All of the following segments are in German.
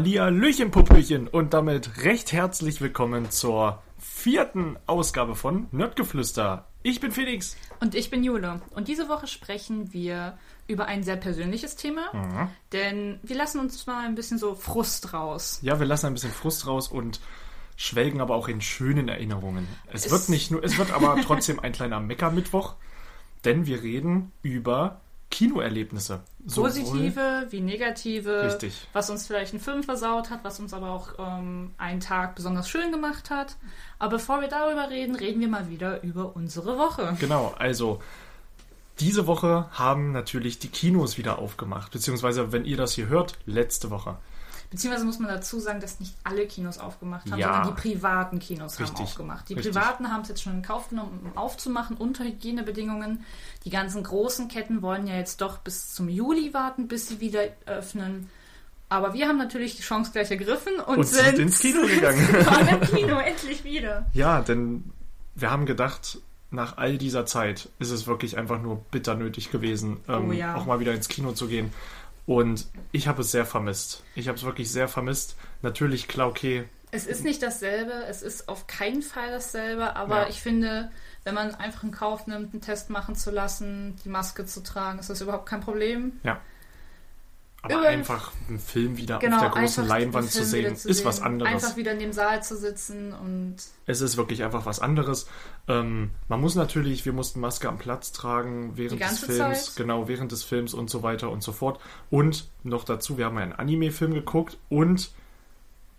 Hallihallöchen, Popöchen und damit recht herzlich willkommen zur vierten Ausgabe von Nerdgeflüster. Ich bin Felix. Und ich bin Jule. Und diese Woche sprechen wir über ein sehr persönliches Thema, Mhm. denn wir lassen uns mal ein bisschen so Frust raus. Ja, wir lassen ein bisschen Frust raus und schwelgen aber auch in schönen Erinnerungen. Es, Es- wird nicht nur, es wird aber trotzdem ein kleiner Mecker-Mittwoch, denn wir reden über Kinoerlebnisse. Sowohl- Positive wie negative, Richtig. was uns vielleicht einen Film versaut hat, was uns aber auch ähm, einen Tag besonders schön gemacht hat. Aber bevor wir darüber reden, reden wir mal wieder über unsere Woche. Genau, also diese Woche haben natürlich die Kinos wieder aufgemacht, beziehungsweise wenn ihr das hier hört, letzte Woche. Beziehungsweise muss man dazu sagen, dass nicht alle Kinos aufgemacht haben, Ja. sondern die privaten Kinos Richtig. haben aufgemacht. Die Richtig. privaten haben es jetzt schon in Kauf genommen, um aufzumachen unter Hygienebedingungen. Die ganzen großen Ketten wollen ja jetzt doch bis zum Juli warten, bis sie wieder öffnen. Aber wir haben natürlich die Chance gleich ergriffen und, Und sind ins Kino gegangen. waren im Kino endlich wieder. Ja, denn wir haben gedacht, nach all dieser Zeit ist es wirklich einfach nur bitter nötig gewesen, ähm, Oh ja. auch mal wieder ins Kino zu gehen. Und ich habe es sehr vermisst. Ich habe es wirklich sehr vermisst. Natürlich, klar, okay, Es ist nicht dasselbe, es ist auf keinen Fall dasselbe, aber Ja. ich finde, wenn man einfach in Kauf nimmt, einen Test machen zu lassen, die Maske zu tragen, ist das überhaupt kein Problem. ja. Aber Über- einfach einen Film wieder Genau, auf der großen Leinwand zu sehen, zu ist sehen. was anderes. Einfach wieder in dem Saal zu sitzen und Es ist wirklich einfach was anderes. Ähm, man muss natürlich, wir mussten Maske am Platz tragen während des Films, Zeit? genau, während des Films und so weiter und so fort. Und noch dazu, wir haben einen Anime-Film geguckt und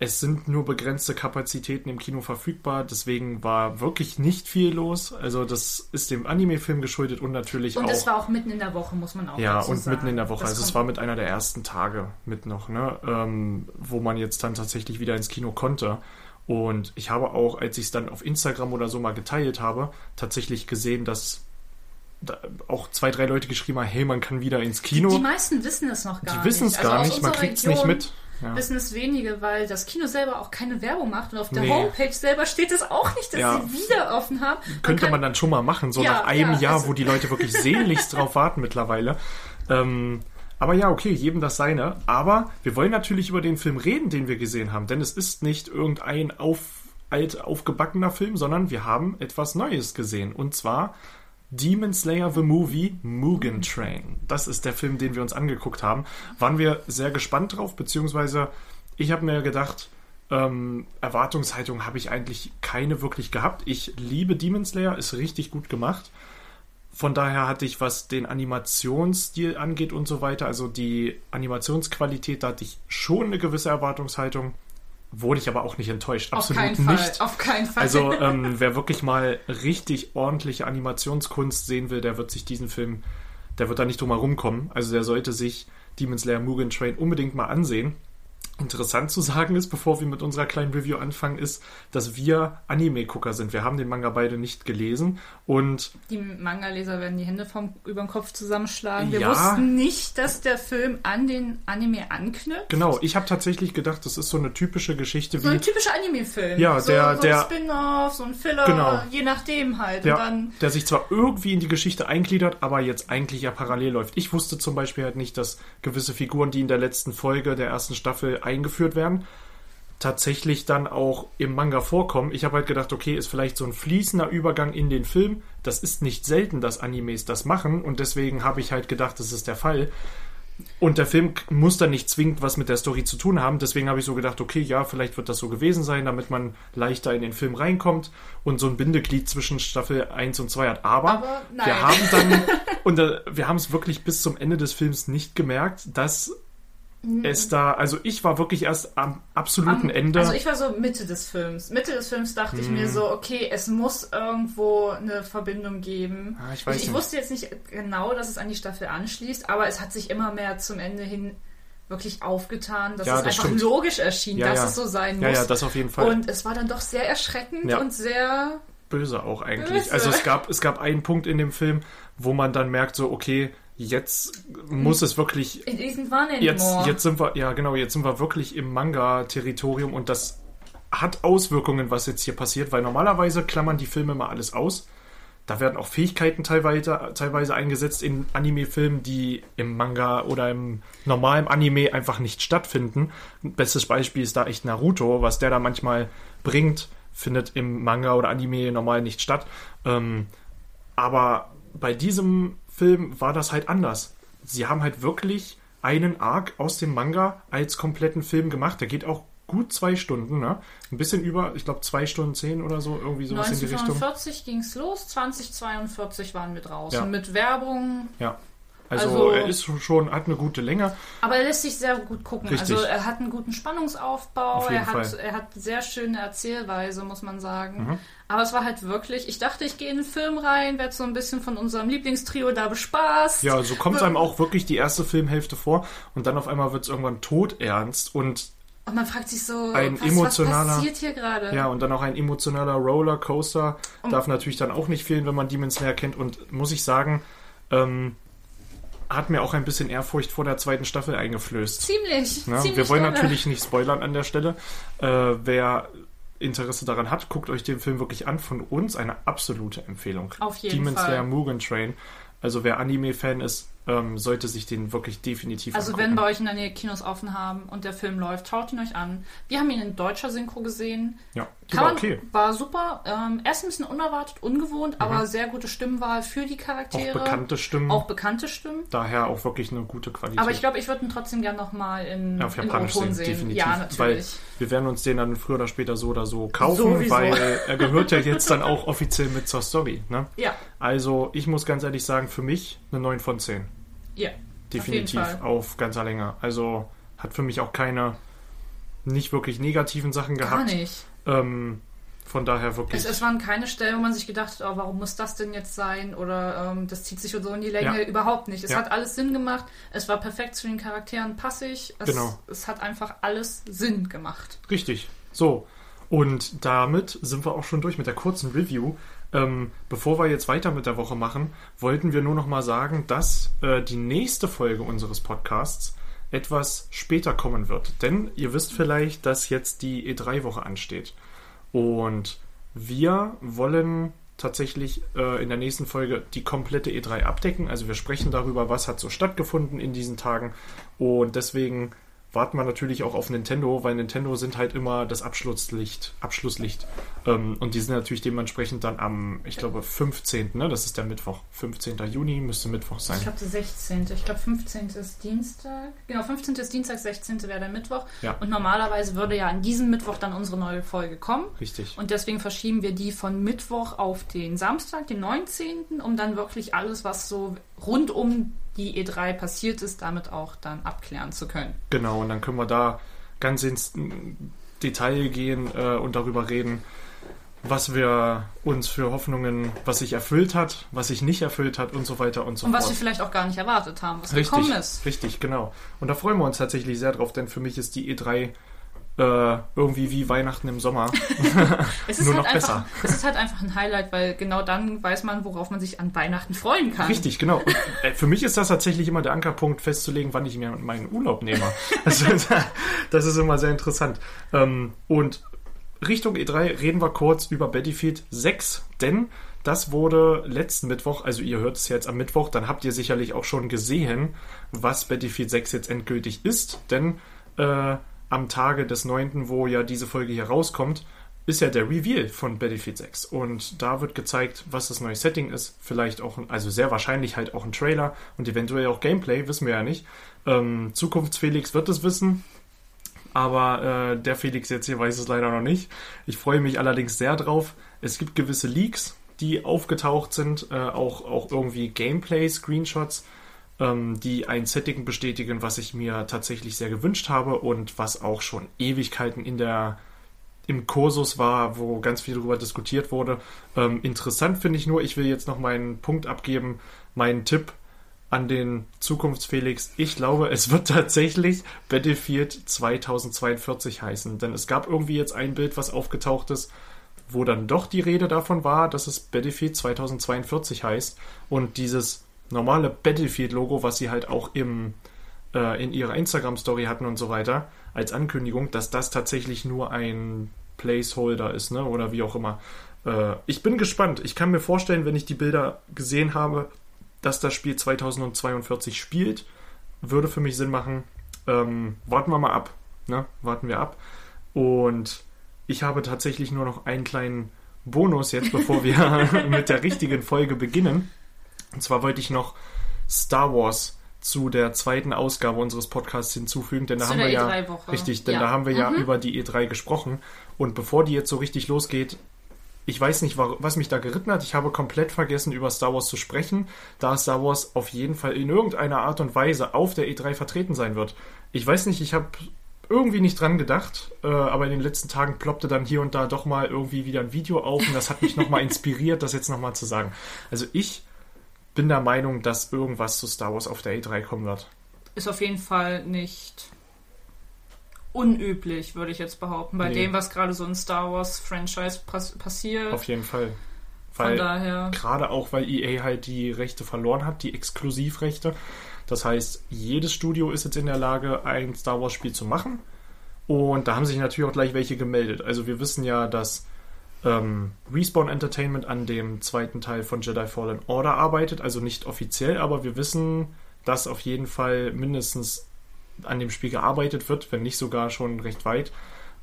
es sind nur begrenzte Kapazitäten im Kino verfügbar, deswegen war wirklich nicht viel los. Also das ist dem Anime-Film geschuldet und natürlich und auch. es war auch mitten in der Woche, muss man auch Ja, dazu und sagen. mitten in der Woche. Das also es war mit einer der ersten Tage mit noch, ne? Ähm, wo man jetzt dann tatsächlich wieder ins Kino konnte. Und ich habe auch, als ich es dann auf Instagram oder so mal geteilt habe, tatsächlich gesehen, dass da auch zwei, drei Leute geschrieben haben, hey, man kann wieder ins Kino. Die meisten wissen es noch gar Die nicht. wissen es Also gar nicht, man kriegt es nicht mit. Ja. Wissen es wenige, weil das Kino selber auch keine Werbung macht und auf der Nee. Homepage selber steht es auch nicht, dass Ja. sie wieder offen haben. Könnte kann- man dann schon mal machen, so Ja, nach einem ja, Jahr, es- wo die Leute wirklich sehnlichst drauf warten mittlerweile. Ähm, aber ja, okay, jedem das seine. Aber wir wollen natürlich über den Film reden, den wir gesehen haben, denn es ist nicht irgendein auf, alt aufgebackener Film, sondern wir haben etwas Neues gesehen. Und zwar Demon Slayer The Movie Mugen Train. Das ist der Film, den wir uns angeguckt haben. Waren wir sehr gespannt drauf, beziehungsweise ich habe mir gedacht, ähm, Erwartungshaltung habe ich eigentlich keine wirklich gehabt. Ich liebe Demon Slayer, ist richtig gut gemacht. Von daher hatte ich, was den Animationsstil angeht und so weiter, also die Animationsqualität, da hatte ich schon eine gewisse Erwartungshaltung. Wurde ich aber auch nicht enttäuscht. auf Absolut keinen Fall. nicht. Auf keinen Fall. Also ähm, wer wirklich mal richtig ordentliche Animationskunst sehen will, der wird sich diesen Film, der wird da nicht drum herum kommen. Also der sollte sich Demon Slayer Mugen Train unbedingt mal ansehen. Interessant zu sagen ist, bevor wir mit unserer kleinen Review anfangen, ist, dass wir Anime-Gucker sind. Wir haben den Manga beide nicht gelesen und Die Manga-Leser werden die Hände vom, über den Kopf zusammenschlagen. Wir Ja. wussten nicht, dass der Film an den Anime anknüpft. genau, ich habe tatsächlich gedacht, das ist so eine typische Geschichte So wie ein typischer Anime-Film. Ja, so, der- so der- ein Spin-off, so ein Filler, Genau. je nachdem halt. Und dann, der sich zwar irgendwie in die Geschichte eingliedert, aber jetzt eigentlich ja parallel läuft. Ich wusste zum Beispiel halt nicht, dass gewisse Figuren, die in der letzten Folge der ersten Staffel eingeführt werden, tatsächlich dann auch im Manga vorkommen. Ich habe halt gedacht, okay, ist vielleicht so ein fließender Übergang in den Film. Das ist nicht selten, dass Animes das machen und deswegen habe ich halt gedacht, das ist der Fall. Und der Film muss dann nicht zwingend was mit der Story zu tun haben. Deswegen habe ich so gedacht, okay, ja, vielleicht wird das so gewesen sein, damit man leichter in den Film reinkommt und so ein Bindeglied zwischen Staffel 1 und 2 hat. Aber, Aber wir haben dann, und äh, wir haben es wirklich bis zum Ende des Films nicht gemerkt, dass es da, also ich war wirklich erst am absoluten am- Ende. Also ich war so Mitte des Films. Mitte des Films dachte ich Hm. mir so, okay, es muss irgendwo eine Verbindung geben. Ah, ich weiß ich, ich wusste jetzt nicht genau, dass es an die Staffel anschließt, aber es hat sich immer mehr zum Ende hin wirklich aufgetan, dass Ja, es das einfach stimmt. logisch erschien, Ja, dass ja. es so sein Ja, muss. ja, das auf jeden Fall. Und es war dann doch sehr erschreckend Ja. und sehr böse auch eigentlich. Böse. Also es gab, es gab einen Punkt in dem Film, wo man dann merkt, so, okay, jetzt muss es wirklich. Jetzt, jetzt sind wir, ja genau, jetzt sind wir wirklich im Manga-Territorium und das hat Auswirkungen, was jetzt hier passiert, weil normalerweise klammern die Filme immer alles aus. Da werden auch Fähigkeiten teilweise, teilweise eingesetzt in Anime-Filmen, die im Manga oder im normalen Anime einfach nicht stattfinden. Bestes Beispiel ist da echt Naruto, was der da manchmal bringt, findet im Manga oder Anime normal nicht statt. Ähm, aber bei diesem Film war das halt anders. Sie haben halt wirklich einen Arc aus dem Manga als kompletten Film gemacht. Der geht auch gut zwei Stunden, ne? Ein bisschen über, ich glaube zwei Stunden zehn oder so, irgendwie sowas in die Richtung. 1945 ging es los, 2042 waren wir draußen Ja. mit Werbung. Ja. Also, Also- er ist schon, hat eine gute Länge. Aber er lässt sich sehr gut gucken. Richtig. Also er hat einen guten Spannungsaufbau, er hat, Fall. er hat sehr schöne Erzählweise, muss man sagen. Mhm. Aber es war halt wirklich, ich dachte, ich gehe in den Film rein, werde so ein bisschen von unserem Lieblingstrio da bespaßt. Ja, so kommt einem auch wirklich die erste Filmhälfte vor und dann auf einmal wird es irgendwann todernst und Und man fragt sich so, Ein was, emotionaler- was passiert hier gerade? Ja, und dann auch ein emotionaler Rollercoaster darf natürlich dann auch nicht fehlen, wenn man Demon Slayer kennt. Und muss ich sagen, ähm, hat mir auch ein bisschen Ehrfurcht vor der zweiten Staffel eingeflößt. Ziemlich, Ne? ziemlich. Wir wollen dolle. natürlich nicht spoilern an der Stelle. Äh, wer Interesse daran hat, guckt euch den Film wirklich an. Von uns eine absolute Empfehlung. Auf jeden Demon Fall. Slayer Mugen Train. Also wer Anime-Fan ist, ähm, sollte sich den wirklich definitiv Also angucken. wenn bei euch in der Nähe Kinos offen haben und der Film läuft, schaut ihn euch an. Wir haben ihn in deutscher Synchro gesehen. ja, Kann war okay. War super. Ähm, erst ein bisschen unerwartet, ungewohnt, aber sehr gute Stimmwahl für die Auch Charaktere. bekannte Stimmen. Auch bekannte Stimmen. daher auch wirklich eine gute Qualität. Aber ich glaube, ich würde ihn trotzdem gern nochmal in, Ja, auf in Japanisch O-Ton sehen, sehen. definitiv. Ja, Weil natürlich. wir werden uns den dann früher oder später so oder so kaufen, Sowieso. weil er gehört ja jetzt dann auch offiziell mit zur Story. Ne? Ja, Also ich muss ganz ehrlich sagen, für mich eine 9 von 10. ja. Definitiv Auf auf, ganzer Länge. Also hat für mich auch keine nicht wirklich negativen Sachen Gar gehabt. nicht. Ähm, von daher wirklich. Es, es waren keine Stellen, wo man sich gedacht hat, oh, warum muss das denn jetzt sein? Oder ähm, das zieht sich so in die Länge. Ja. Überhaupt nicht. Es Ja. hat alles Sinn gemacht. Es war perfekt zu den Charakteren passig. Es, Genau. es hat einfach alles Sinn gemacht. Richtig. So. Und damit sind wir auch schon durch mit der kurzen Review. Ähm, bevor wir jetzt weiter mit der Woche machen, wollten wir nur noch mal sagen, dass äh, die nächste Folge unseres Podcasts etwas später kommen wird. Denn ihr wisst vielleicht, dass jetzt die E3-Woche ansteht. Und wir wollen tatsächlich äh, in der nächsten Folge die komplette E3 abdecken. Also wir sprechen darüber, was hat so stattgefunden in diesen Tagen. Und deswegen warten wir natürlich auch auf Nintendo, weil Nintendo sind halt immer das Abschlusslicht, Abschlusslicht. Ähm, und die sind natürlich dementsprechend dann am, ich glaube, 15. Ne? Das ist der Mittwoch. 15. Juni müsste Mittwoch sein. Ich glaube, der 16. Ich glaube, 15. ist Dienstag. Genau, 15. ist Dienstag, 16. wäre der Mittwoch. Ja. Und normalerweise würde ja an diesem Mittwoch dann unsere neue Folge kommen. Richtig. Und deswegen verschieben wir die von Mittwoch auf den Samstag, den 19., um dann wirklich alles, was so rund um die E3 passiert ist, damit auch dann abklären zu können. Genau, und dann können wir da ganz ins Detail gehen äh, und darüber reden, was wir uns für Hoffnungen, was sich erfüllt hat, was sich nicht erfüllt hat und so weiter und so Und was fort. wir vielleicht auch gar nicht erwartet haben, was richtig, gekommen ist. richtig, genau. Und da freuen wir uns tatsächlich sehr drauf, denn für mich ist die E3 äh, irgendwie wie Weihnachten im Sommer. Es ist, Nur halt noch einfach, besser. es ist halt einfach ein Highlight, weil genau dann weiß man, worauf man sich an Weihnachten freuen kann. Richtig, genau. Und, äh, für mich ist das tatsächlich immer der Ankerpunkt, festzulegen, wann ich mir meinen Urlaub nehme. Also, das ist immer sehr interessant. Ähm, und Richtung E3 reden wir kurz über Battlefield 6, denn das wurde letzten Mittwoch, also ihr hört es jetzt am Mittwoch, dann habt ihr sicherlich auch schon gesehen, was Battlefield 6 jetzt endgültig ist, denn äh, am Tage des 9., wo ja diese Folge hier rauskommt, ist ja der Reveal von Battlefield 6. Und da wird gezeigt, was das neue Setting ist. Vielleicht auch, also sehr wahrscheinlich halt auch ein Trailer und eventuell auch Gameplay, wissen wir ja nicht. Ähm, Zukunftsfelix wird es wissen. Aber äh, der Felix jetzt hier weiß es leider noch nicht. Ich freue mich allerdings sehr drauf. Es gibt gewisse Leaks, die aufgetaucht sind, äh, auch, auch irgendwie Gameplay-Screenshots, ähm, die ein Setting bestätigen, was ich mir tatsächlich sehr gewünscht habe und was auch schon Ewigkeiten in der im Kursus war, wo ganz viel darüber diskutiert wurde. Ähm, interessant finde ich nur, ich will jetzt noch meinen Punkt abgeben, meinen Tipp. an den Zukunftsfelix. Ich glaube, es wird tatsächlich Battlefield 2042 heißen. Denn es gab irgendwie jetzt ein Bild, was aufgetaucht ist, wo dann doch die Rede davon war, dass es Battlefield 2042 heißt. Und dieses normale Battlefield-Logo, was sie halt auch im, äh, in ihrer Instagram-Story hatten und so weiter, als Ankündigung, dass das tatsächlich nur ein Placeholder ist, ne? Oder wie auch immer. Äh, ich bin gespannt. Ich kann mir vorstellen, wenn ich die Bilder gesehen habe, dass das Spiel 2042 spielt, würde für mich Sinn machen. Ähm, warten wir mal ab. Ne? Warten wir ab. Und ich habe tatsächlich nur noch einen kleinen Bonus jetzt, bevor wir mit der richtigen Folge beginnen. Und zwar wollte ich noch Star Wars zu der zweiten Ausgabe unseres Podcasts hinzufügen, denn da Zu haben wir ja E3-Woche. richtig, denn Ja. da haben wir ja Mhm. über die E3 gesprochen und bevor die jetzt so richtig losgeht, ich weiß nicht, wa- was mich da geritten hat. Ich habe komplett vergessen, über Star Wars zu sprechen, da Star Wars auf jeden Fall in irgendeiner Art und Weise auf der E3 vertreten sein wird. Ich weiß nicht, ich habe irgendwie nicht dran gedacht, äh, aber in den letzten Tagen ploppte dann hier und da doch mal irgendwie wieder ein Video auf und das hat mich nochmal inspiriert, das jetzt nochmal zu sagen. Also ich bin der Meinung, dass irgendwas zu Star Wars auf der E3 kommen wird. Ist auf jeden Fall nicht unüblich, würde ich jetzt behaupten, bei Nee. dem, was gerade so in Star Wars Franchise pass passiert. Auf jeden Fall. Von Weil daher. Gerade auch, weil EA halt die Rechte verloren hat, die Exklusivrechte. Das heißt, jedes Studio ist jetzt in der Lage, ein Star Wars-Spiel zu machen. Und da haben sich natürlich auch gleich welche gemeldet. Also wir wissen ja, dass ähm, Respawn Entertainment an dem zweiten Teil von Jedi Fallen Order arbeitet. Also nicht offiziell, aber wir wissen, dass auf jeden Fall mindestens an dem Spiel gearbeitet wird, wenn nicht sogar schon recht weit.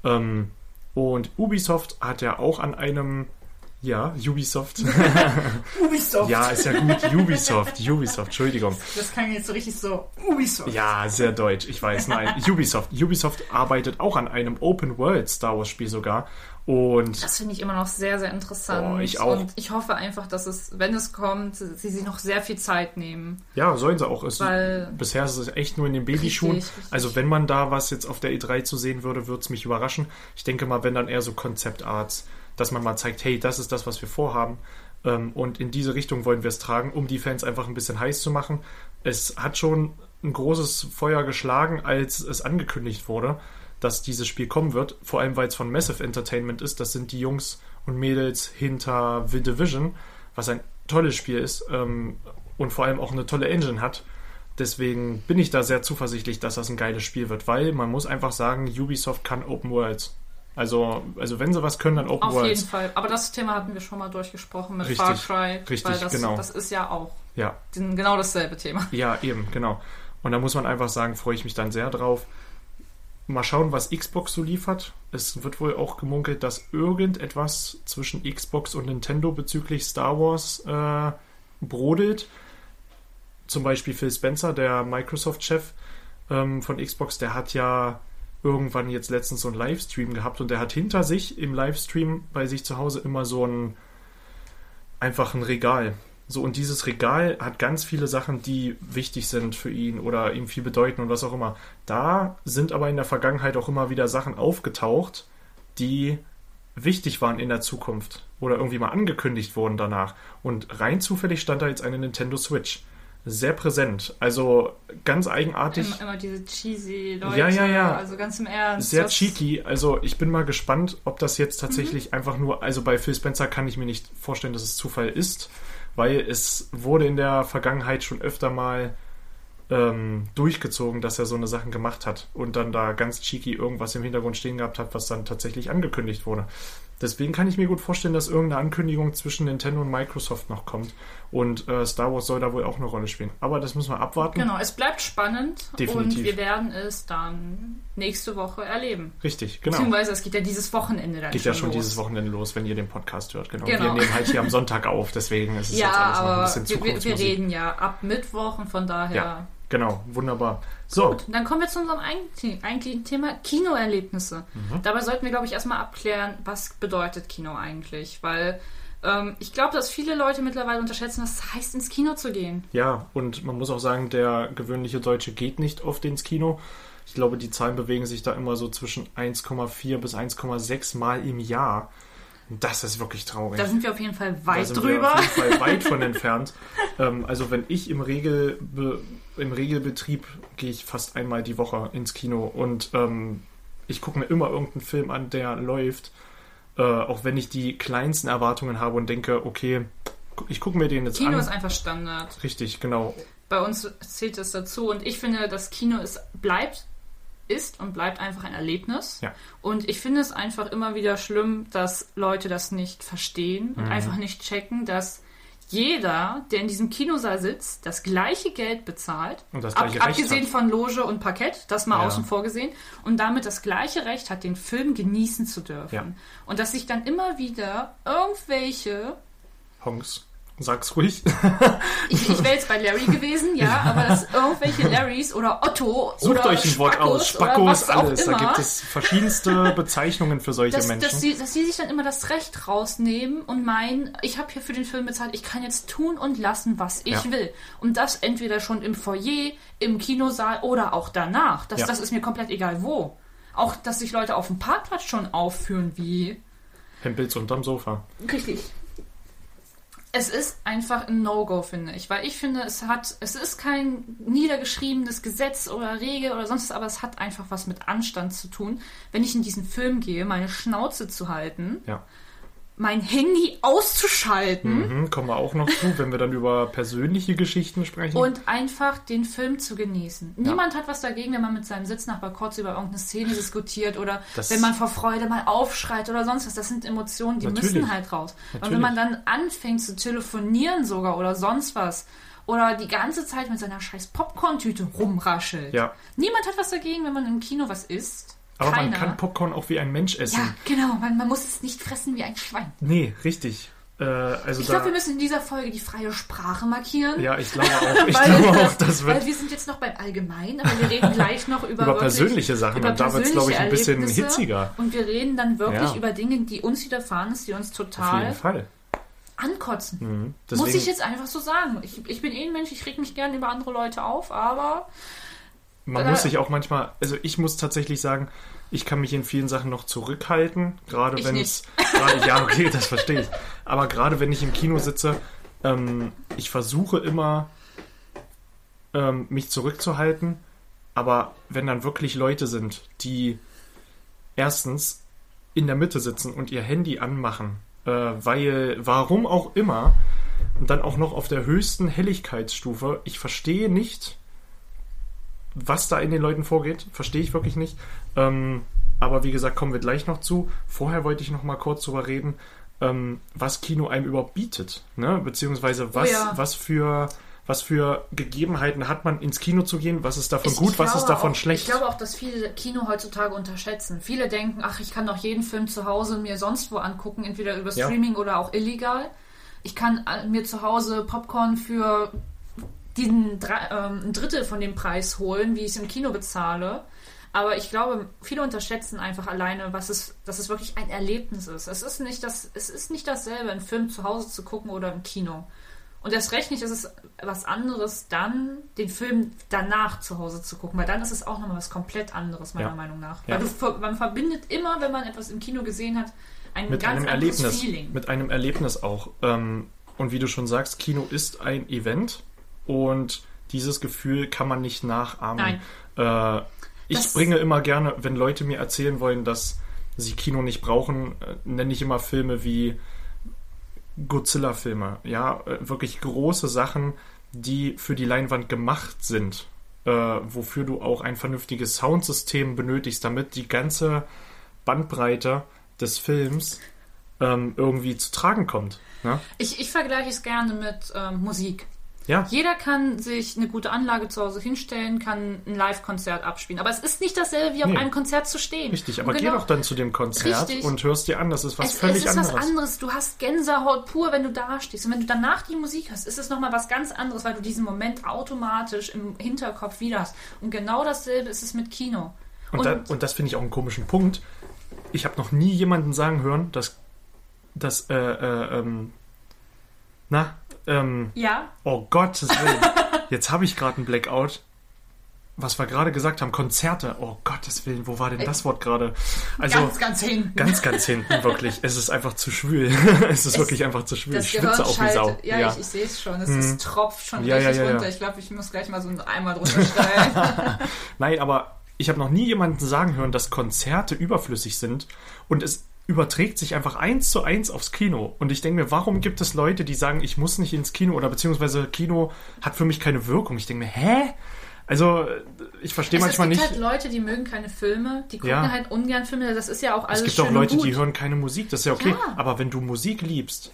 Ähm, und Ubisoft hat ja auch an einem, ja, Ubisoft. Ubisoft. Ja, ist ja gut. Ubisoft, Ubisoft, Entschuldigung. Das kann jetzt so richtig so. Ubisoft. Ja, sehr deutsch, ich weiß. Nein, Ubisoft. Ubisoft arbeitet auch an einem Open World Star Wars Spiel sogar. Und Das finde ich immer noch sehr, sehr interessant. Oh, ich auch. Und ich hoffe einfach, dass es, wenn es kommt, sie sich noch sehr viel Zeit nehmen. ja, sollen sie auch. Es, Weil- bisher ist es echt nur in den Babyschuhen. Richtig, richtig. Also wenn man da was jetzt auf der E3 zu sehen würde, würde es mich überraschen. Ich denke mal, wenn dann eher so Konzeptarts, dass man mal zeigt, hey, das ist das, was wir vorhaben. Ähm, Und in diese Richtung wollen wir es tragen, um die Fans einfach ein bisschen heiß zu machen. Es hat schon ein großes Feuer geschlagen, als es angekündigt wurde, dass dieses Spiel kommen wird. Vor allem, weil es von Massive Entertainment ist. Das sind die Jungs und Mädels hinter The Division, was ein tolles Spiel ist ähm, und vor allem auch eine tolle Engine hat. Deswegen bin ich da sehr zuversichtlich, dass das ein geiles Spiel wird, weil man muss einfach sagen, Ubisoft kann Open Worlds. Also, also wenn sie was können, dann Open Auf Worlds. jeden Fall. Aber das Thema hatten wir schon mal durchgesprochen mit Richtig, Far Cry. richtig, weil das, genau. das ist ja auch Ja, genau dasselbe Thema. Ja, eben, genau. Und da muss man einfach sagen, freue ich mich dann sehr drauf. Mal schauen, was Xbox so liefert. Es wird wohl auch gemunkelt, dass irgendetwas zwischen Xbox und Nintendo bezüglich Star Wars äh, brodelt. Zum Beispiel Phil Spencer, der Microsoft-Chef ähm, von Xbox, der hat ja irgendwann jetzt letztens so einen Livestream gehabt und der hat hinter sich im Livestream bei sich zu Hause immer so ein einfach ein Regal. So, und dieses Regal hat ganz viele Sachen, die wichtig sind für ihn oder ihm viel bedeuten und was auch immer. Da sind aber in der Vergangenheit auch immer wieder Sachen aufgetaucht, die wichtig waren in der Zukunft oder irgendwie mal angekündigt wurden danach. Und rein zufällig stand da jetzt eine Nintendo Switch. Sehr präsent. Also ganz eigenartig. Immer, immer diese cheesy Leute. Ja, ja, ja. Also ganz im Ernst. Sehr cheeky. Also ich bin mal gespannt, ob das jetzt tatsächlich Mhm. einfach nur, also bei Phil Spencer kann ich mir nicht vorstellen, dass es Zufall ist, weil es wurde in der Vergangenheit schon öfter mal ähm, durchgezogen, dass er so eine Sachen gemacht hat und dann da ganz cheeky irgendwas im Hintergrund stehen gehabt hat, was dann tatsächlich angekündigt wurde. Deswegen kann ich mir gut vorstellen, dass irgendeine Ankündigung zwischen Nintendo und Microsoft noch kommt. Und äh, Star Wars soll da wohl auch eine Rolle spielen. Aber das müssen wir abwarten. Genau, es bleibt spannend Definitiv. und wir werden es dann nächste Woche erleben. Richtig, genau. Beziehungsweise es geht ja dieses Wochenende dann Geht schon ja schon los. dieses Wochenende los, wenn ihr den Podcast hört. Genau. Genau. Wir nehmen halt hier am Sonntag auf, deswegen ist es Ja, jetzt alles noch ein aber bisschen wir, wir, wir Zukunftsmusik. reden ja ab Mittwoch und von daher. Ja. Genau, wunderbar. So, Gut, dann kommen wir zu unserem eigentlichen, Thema Kinoerlebnisse. Mhm. Dabei sollten wir, glaube ich, erstmal abklären, was bedeutet Kino eigentlich? Weil ähm, ich glaube, dass viele Leute mittlerweile unterschätzen, was es heißt, ins Kino zu gehen. ja, und man muss auch sagen, der gewöhnliche Deutsche geht nicht oft ins Kino. Ich glaube, die Zahlen bewegen sich da immer so zwischen 1,4 bis 1,6 Mal im Jahr. Das ist wirklich traurig. Da sind wir auf jeden Fall Da weit sind drüber. Wir auf jeden Fall weit von entfernt. Ähm, also wenn ich im, Regelbe im Regelbetrieb gehe ich fast einmal die Woche ins Kino und ähm, ich gucke mir immer irgendeinen Film an, der läuft. Äh, auch wenn ich die kleinsten Erwartungen habe und denke, okay, ich gucke mir den jetzt Kino an. ist einfach Standard. Richtig, genau. Bei uns zählt es dazu und ich finde, das Kino ist, bleibt, ist und bleibt einfach ein Erlebnis. Ja. Und ich finde es einfach immer wieder schlimm, dass Leute das nicht verstehen und Mhm. einfach nicht checken, dass jeder, der in diesem Kinosaal sitzt, das gleiche Geld bezahlt, ab, abgesehen hat. von Loge und Parkett, das mal Ja. außen vor gesehen, und damit das gleiche Recht hat, den Film genießen zu dürfen. Ja. Und dass sich dann immer wieder irgendwelche Honks. Sag's ruhig. ich, ich wäre jetzt bei Larry gewesen, ja, aber dass irgendwelche Larrys oder Otto Sucht oder euch ein Wort Spackos aus. Spackos, alles. Da gibt es verschiedenste Bezeichnungen für solche dass, Menschen. dass, sie, dass sie sich dann immer das Recht rausnehmen und meinen, ich habe hier für den Film bezahlt, ich kann jetzt tun und lassen, was ich Ja. will. Und das entweder schon im Foyer, im Kinosaal oder auch danach. Das, Ja. das ist mir komplett egal wo. Auch, dass sich Leute auf dem Parkplatz schon aufführen wie Hempels unterm Sofa. Richtig. Es ist einfach ein No-Go, finde ich. Weil ich finde, es hat, es ist kein niedergeschriebenes Gesetz oder Regel oder sonst was, aber es hat einfach was mit Anstand zu tun, wenn ich in diesen Film gehe, meine Schnauze zu halten, Ja. Mein Handy auszuschalten Mhm, kommen wir auch noch zu, wenn wir dann über persönliche Geschichten sprechen. und einfach den Film zu genießen. Niemand hat was dagegen, wenn man mit seinem Sitznachbar kurz über irgendeine Szene diskutiert oder Das- wenn man vor Freude mal aufschreit oder sonst was. Das sind Emotionen, die Natürlich. müssen halt raus. Und Natürlich. wenn man dann anfängt zu telefonieren sogar oder sonst was oder die ganze Zeit mit seiner scheiß Popcorn-Tüte rumraschelt. Ja. Niemand hat was dagegen, wenn man im Kino was isst. Aber Keiner. man kann Popcorn auch wie ein Mensch essen. ja, genau. Man, man muss es nicht fressen wie ein Schwein. Nee, richtig. Äh, also Ich glaube, wir müssen in dieser Folge die freie Sprache markieren. ja, ich glaube auch. Ich weil, glaube auch, das weil wird wir sind jetzt noch beim Allgemeinen, aber wir reden gleich noch über, über persönliche Sachen über und da wird es, glaube ich, ein bisschen hitziger. Und wir reden dann wirklich Ja. über Dinge, die uns widerfahren ist, die uns Auf jeden total Fall. ankotzen. Mhm. Muss ich jetzt einfach so sagen. Ich, ich bin eh ein Mensch, ich reg mich gerne über andere Leute auf, aber man äh, muss sich auch manchmal, also ich muss tatsächlich sagen, ich kann mich in vielen Sachen noch zurückhalten, gerade wenn es, ja, okay, das verstehe ich, aber gerade wenn ich im Kino sitze, ähm, ich versuche immer, ähm, mich zurückzuhalten, aber wenn dann wirklich Leute sind, die erstens in der Mitte sitzen und ihr Handy anmachen, äh, weil, warum auch immer, und dann auch noch auf der höchsten Helligkeitsstufe, ich verstehe nicht, was da in den Leuten vorgeht, verstehe ich wirklich nicht. Ähm, aber wie gesagt, kommen wir gleich noch zu. Vorher wollte ich noch mal kurz drüber reden, ähm, was Kino einem überhaupt bietet, ne? Beziehungsweise was, ja. was für was für Gegebenheiten hat man ins Kino zu gehen? Was ist davon Ich- gut? ich was ist davon auch, schlecht? Ich glaube auch, dass viele Kino heutzutage unterschätzen. Viele denken, ach, ich kann doch jeden Film zu Hause mir sonst wo angucken, entweder über Ja. Streaming oder auch illegal. Ich kann äh, mir zu Hause Popcorn für diesen drei, ähm, ein Drittel von dem Preis holen, wie ich es im Kino bezahle. Aber ich glaube, viele unterschätzen einfach alleine, was es, dass es wirklich ein Erlebnis ist. Es ist nicht das, es ist nicht dasselbe, einen Film zu Hause zu gucken oder im Kino. Und erst recht nicht ist es was anderes, dann den Film danach zu Hause zu gucken, weil dann ist es auch nochmal was komplett anderes, meiner Ja. Meinung nach. Ja. Weil du, man verbindet immer, wenn man etwas im Kino gesehen hat, ein mit ganz einem anderes Erlebnis. Feeling. Mit einem Erlebnis auch. Ähm, und wie du schon sagst, Kino ist ein Event und dieses Gefühl kann man nicht nachahmen. Äh, ich Das- bringe immer gerne, wenn Leute mir erzählen wollen, dass sie Kino nicht brauchen, äh, nenne ich immer Filme wie Godzilla-Filme. Ja, äh, wirklich große Sachen, die für die Leinwand gemacht sind. Äh, wofür du auch ein vernünftiges Soundsystem benötigst, damit die ganze Bandbreite des Films ähm, irgendwie zu tragen kommt. Ne? Ich, ich vergleiche es gerne mit ähm, Musik. Ja, Jeder kann sich eine gute Anlage zu Hause hinstellen, kann ein Live-Konzert abspielen. Aber es ist nicht dasselbe, wie auf Nee. einem Konzert zu stehen. richtig. Und Aber genau- geh doch dann zu dem Konzert Richtig. und hörst dir an. Das ist was es, völlig es ist anderes. was anderes. Du hast Gänsehaut pur, wenn du da stehst. Und wenn du danach die Musik hörst, ist es nochmal was ganz anderes, weil du diesen Moment automatisch im Hinterkopf wieder hast. Und genau dasselbe ist es mit Kino. Und, da, und das finde ich auch einen komischen Punkt. Ich habe noch nie jemanden sagen hören, dass, dass äh, äh, ähm, na, ähm, ja, oh Gottes Willen, jetzt habe ich gerade einen Blackout. was wir gerade gesagt haben, Konzerte. Oh Gottes Willen, wo war denn das Wort gerade? Also ganz, ganz hinten. ganz, ganz hinten, wirklich. Es ist einfach zu schwül. es ist wirklich einfach zu schwül. Das Ich schwitze auch wie Sau. schaltet. Ja, ich, ich sehe es schon. Es, es tropft schon Ja, ja, richtig ja, ja. runter. Ich glaube, ich muss gleich mal so einen Eimer drunter stellen. Nein, aber ich habe noch nie jemanden sagen hören, dass Konzerte überflüssig sind und es überträgt sich einfach eins zu eins aufs Kino. Und ich denke mir, warum gibt es Leute, die sagen, ich muss nicht ins Kino oder beziehungsweise Kino hat für mich keine Wirkung? Ich denke mir, hä? Also, ich verstehe es, manchmal es nicht. gibt halt Leute, die mögen keine Filme, die gucken Ja. halt ungern Filme. Das ist ja auch alles es gibt auch Leute, die hören keine Musik, das ist ja okay. Ja. Aber wenn du Musik liebst,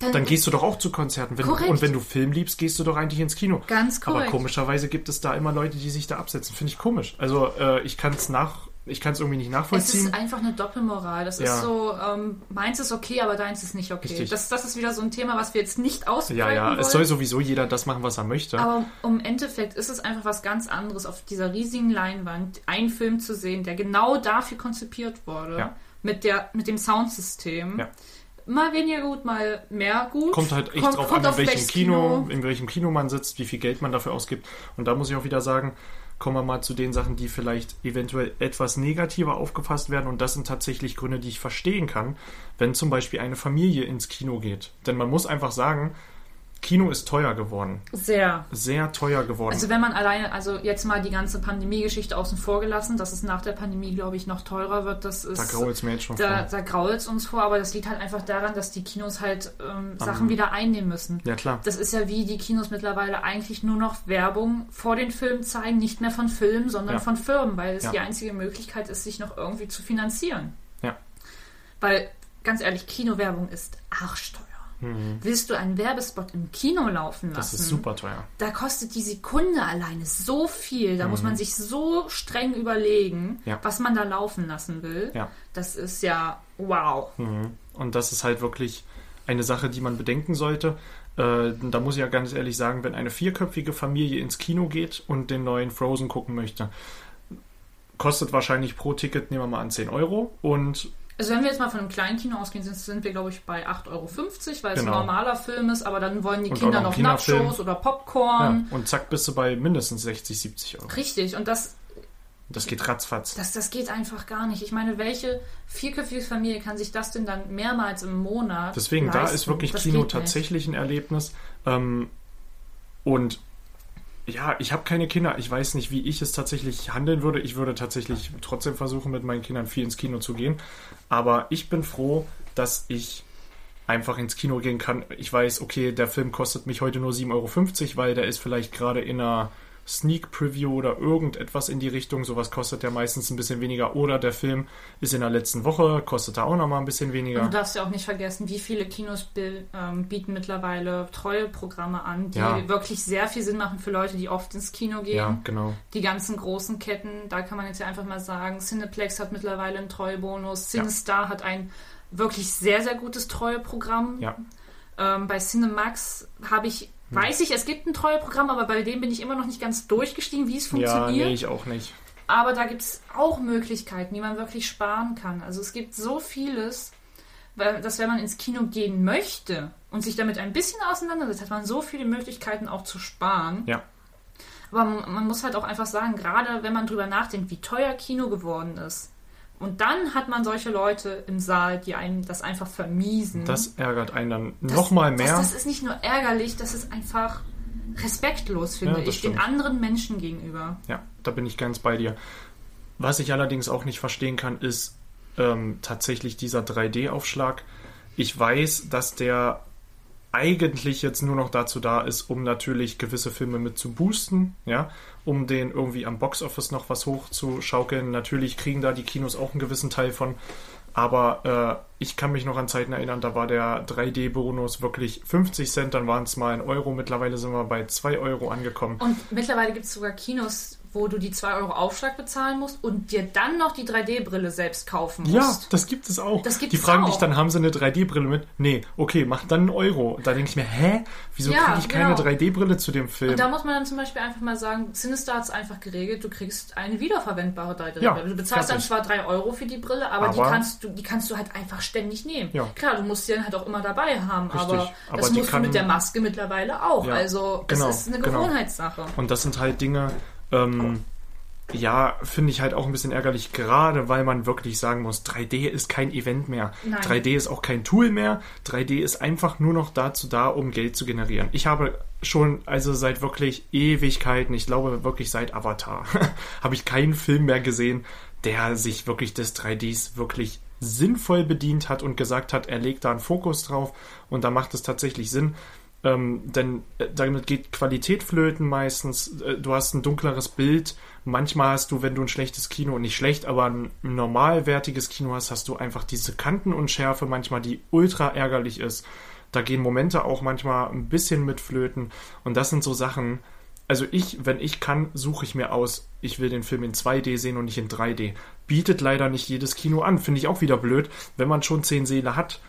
dann, dann gehst du doch auch zu Konzerten. Wenn, und wenn du Film liebst, gehst du doch eigentlich ins Kino. Ganz Aber korrekt. komischerweise gibt es da immer Leute, die sich da absetzen. Finde ich komisch. Also äh, ich kann es nach, ich kann es irgendwie nicht Es nachvollziehen. ist einfach eine Doppelmoral. Das Ja. ist so, ähm, meins ist okay, aber deins ist nicht okay. Das, das ist wieder so ein Thema, was wir jetzt nicht ausbreiten ja, ja, wollen. es soll sowieso jeder das machen, was er möchte. aber im Endeffekt ist es einfach was ganz anderes, auf dieser riesigen Leinwand einen Film zu sehen, der genau dafür konzipiert wurde. Ja. Mit, der, mit dem Soundsystem. Ja. Mal weniger gut, mal mehr gut. Kommt halt echt Kommt- drauf kommt an, in welchem welches Kino, in welchem Kino man sitzt, wie viel Geld man dafür ausgibt. Und da muss ich auch wieder sagen, kommen wir mal zu den Sachen, die vielleicht eventuell etwas negativer aufgefasst werden. Und das sind tatsächlich Gründe, die ich verstehen kann, wenn zum Beispiel eine Familie ins Kino geht. Denn man muss einfach sagen, Kino ist teuer geworden. Sehr. Sehr teuer geworden. Also wenn man alleine, also jetzt mal die ganze Pandemie-Geschichte außen vor gelassen, dass es nach der Pandemie, glaube ich, noch teurer wird, das ist... da grault es mir jetzt schon Da, vor. da grault es uns vor, aber das liegt halt einfach daran, dass die Kinos halt ähm, Sachen wieder einnehmen müssen. Ja, klar. Das ist ja wie die Kinos mittlerweile eigentlich nur noch Werbung vor den Filmen zeigen, nicht mehr von Filmen, sondern Ja. von Firmen, weil es Ja. die einzige Möglichkeit ist, sich noch irgendwie zu finanzieren. Ja. Weil, ganz ehrlich, Kinowerbung ist arschteuer. Willst du einen Werbespot im Kino laufen lassen? Mhm. Das ist super teuer. Da kostet die Sekunde alleine so viel. Da muss man sich so streng überlegen, Mhm. Ja. was man da laufen lassen will. Ja. Das ist ja wow. Mhm. Und das ist halt wirklich eine Sache, die man bedenken sollte. Äh, da muss ich ja ganz ehrlich sagen, wenn eine vierköpfige Familie ins Kino geht und den neuen Frozen gucken möchte, kostet wahrscheinlich pro Ticket, nehmen wir mal an, 10 Euro. Und Also wenn wir jetzt mal von einem kleinen Kino ausgehen, sind, sind wir, glaube ich, bei 8,50 Euro, weil es ein Genau. normaler Film ist, aber dann wollen die Und Kinder noch. Nachos oder ja, Popcorn. und zack, bist du bei mindestens 60, 70 Euro. Richtig, und das, Das geht ratzfatz. das, das geht einfach gar nicht. Ich meine, welche vierköpfige Familie kann sich das denn dann mehrmals im Monat Deswegen, da leisten? ist wirklich Das Kino tatsächlich ein Erlebnis. Ähm, und ja, ich habe keine Kinder. Ich weiß nicht, wie ich es tatsächlich handeln würde. Ich würde tatsächlich trotzdem versuchen, mit meinen Kindern viel ins Kino zu gehen. Aber ich bin froh, dass ich einfach ins Kino gehen kann. Ich weiß, okay, der Film kostet mich heute nur 7,50 Euro, weil der ist vielleicht gerade in einer Sneak Preview oder irgendetwas in die Richtung. Sowas kostet ja meistens ein bisschen weniger. Oder der Film ist in der letzten Woche, kostet da auch nochmal ein bisschen weniger. Und du darfst ja auch nicht vergessen, wie viele Kinos ähm, bieten mittlerweile Treueprogramme an, die Ja. wirklich sehr viel Sinn machen für Leute, die oft ins Kino gehen. Ja, genau. Die ganzen großen Ketten, da kann man jetzt ja einfach mal sagen, Cineplex hat mittlerweile einen Treuebonus, CineStar hat ein wirklich sehr, sehr gutes Treueprogramm. Ja. Ähm, bei Cinemax habe ich, weiß ich, es gibt ein Treueprogramm, aber bei dem bin ich immer noch nicht ganz durchgestiegen, wie es Ja, funktioniert. nee, ich auch nicht. Aber da gibt es auch Möglichkeiten, die man wirklich sparen kann. Also es gibt so vieles, dass wenn man ins Kino gehen möchte und sich damit ein bisschen auseinandersetzt, hat man so viele Möglichkeiten auch zu sparen. Ja. Aber man, man muss halt auch einfach sagen, gerade wenn man drüber nachdenkt, wie teuer Kino geworden ist. Und dann hat man solche Leute im Saal, die einem das einfach vermiesen. Das ärgert einen dann nochmal mehr. Das, das ist nicht nur ärgerlich, das ist einfach respektlos, finde Ja, ich, den stimmt. anderen Menschen gegenüber. Ja, da bin ich ganz bei dir. Was ich allerdings auch nicht verstehen kann, ist ähm, tatsächlich dieser 3D-Aufschlag. Ich weiß, dass der eigentlich jetzt nur noch dazu da ist, um natürlich gewisse Filme mit zu boosten, ja, um den irgendwie am Boxoffice noch was hochzuschaukeln. Natürlich kriegen da die Kinos auch einen gewissen Teil von, aber äh, ich kann mich noch an Zeiten erinnern, da war der 3D-Bonus wirklich 50 Cent, dann waren es mal ein Euro, mittlerweile sind wir bei 2 Euro angekommen. Und mittlerweile gibt es sogar Kinos, wo du die 2 Euro Aufschlag bezahlen musst und dir dann noch die 3D-Brille selbst kaufen musst. Ja, das gibt es auch. Das gibt die es fragen auch. dich dann, haben sie eine 3D-Brille mit? Nee, okay, mach dann einen Euro. Da denke ich mir, hä? Wieso Ja, kriege ich keine genau. 3D-Brille zu dem Film? Und da muss man dann zum Beispiel einfach mal sagen, Sinister hat es einfach geregelt, du kriegst eine wiederverwendbare 3D-Brille. Ja, du bezahlst dann zwar 3 Euro für die Brille, aber, die, Aber- kannst du, die kannst du halt einfach ständig nehmen. Ja. Klar, du musst sie dann halt auch immer dabei haben, Richtig, aber, aber das die musst du mit der Maske mittlerweile auch. Also genau, es ist eine genau. Gewohnheitssache. Und das sind halt Dinge, Ähm, ja, finde ich halt auch ein bisschen ärgerlich, gerade weil man wirklich sagen muss, 3D ist kein Event mehr. Nein. 3D ist auch kein Tool mehr. 3D ist einfach nur noch dazu da, um Geld zu generieren. Ich habe schon, also seit wirklich Ewigkeiten, ich glaube wirklich seit Avatar, habe ich keinen Film mehr gesehen, der sich wirklich des 3Ds wirklich sinnvoll bedient hat und gesagt hat, er legt da einen Fokus drauf und da macht es tatsächlich Sinn. Ähm, denn äh, damit geht Qualität flöten meistens. Äh, du hast ein dunkleres Bild. Manchmal hast du, wenn du ein schlechtes Kino, nicht schlecht, aber ein normalwertiges Kino hast, hast du einfach diese Kantenunschärfe manchmal, die ultra ärgerlich ist. Da gehen Momente auch manchmal ein bisschen mit flöten. Und das sind so Sachen. Also ich, wenn ich kann, suche ich mir aus, ich will den Film in 2D sehen und nicht in 3D. Bietet leider nicht jedes Kino an. Finde ich auch wieder blöd, wenn man schon 10 Seele hat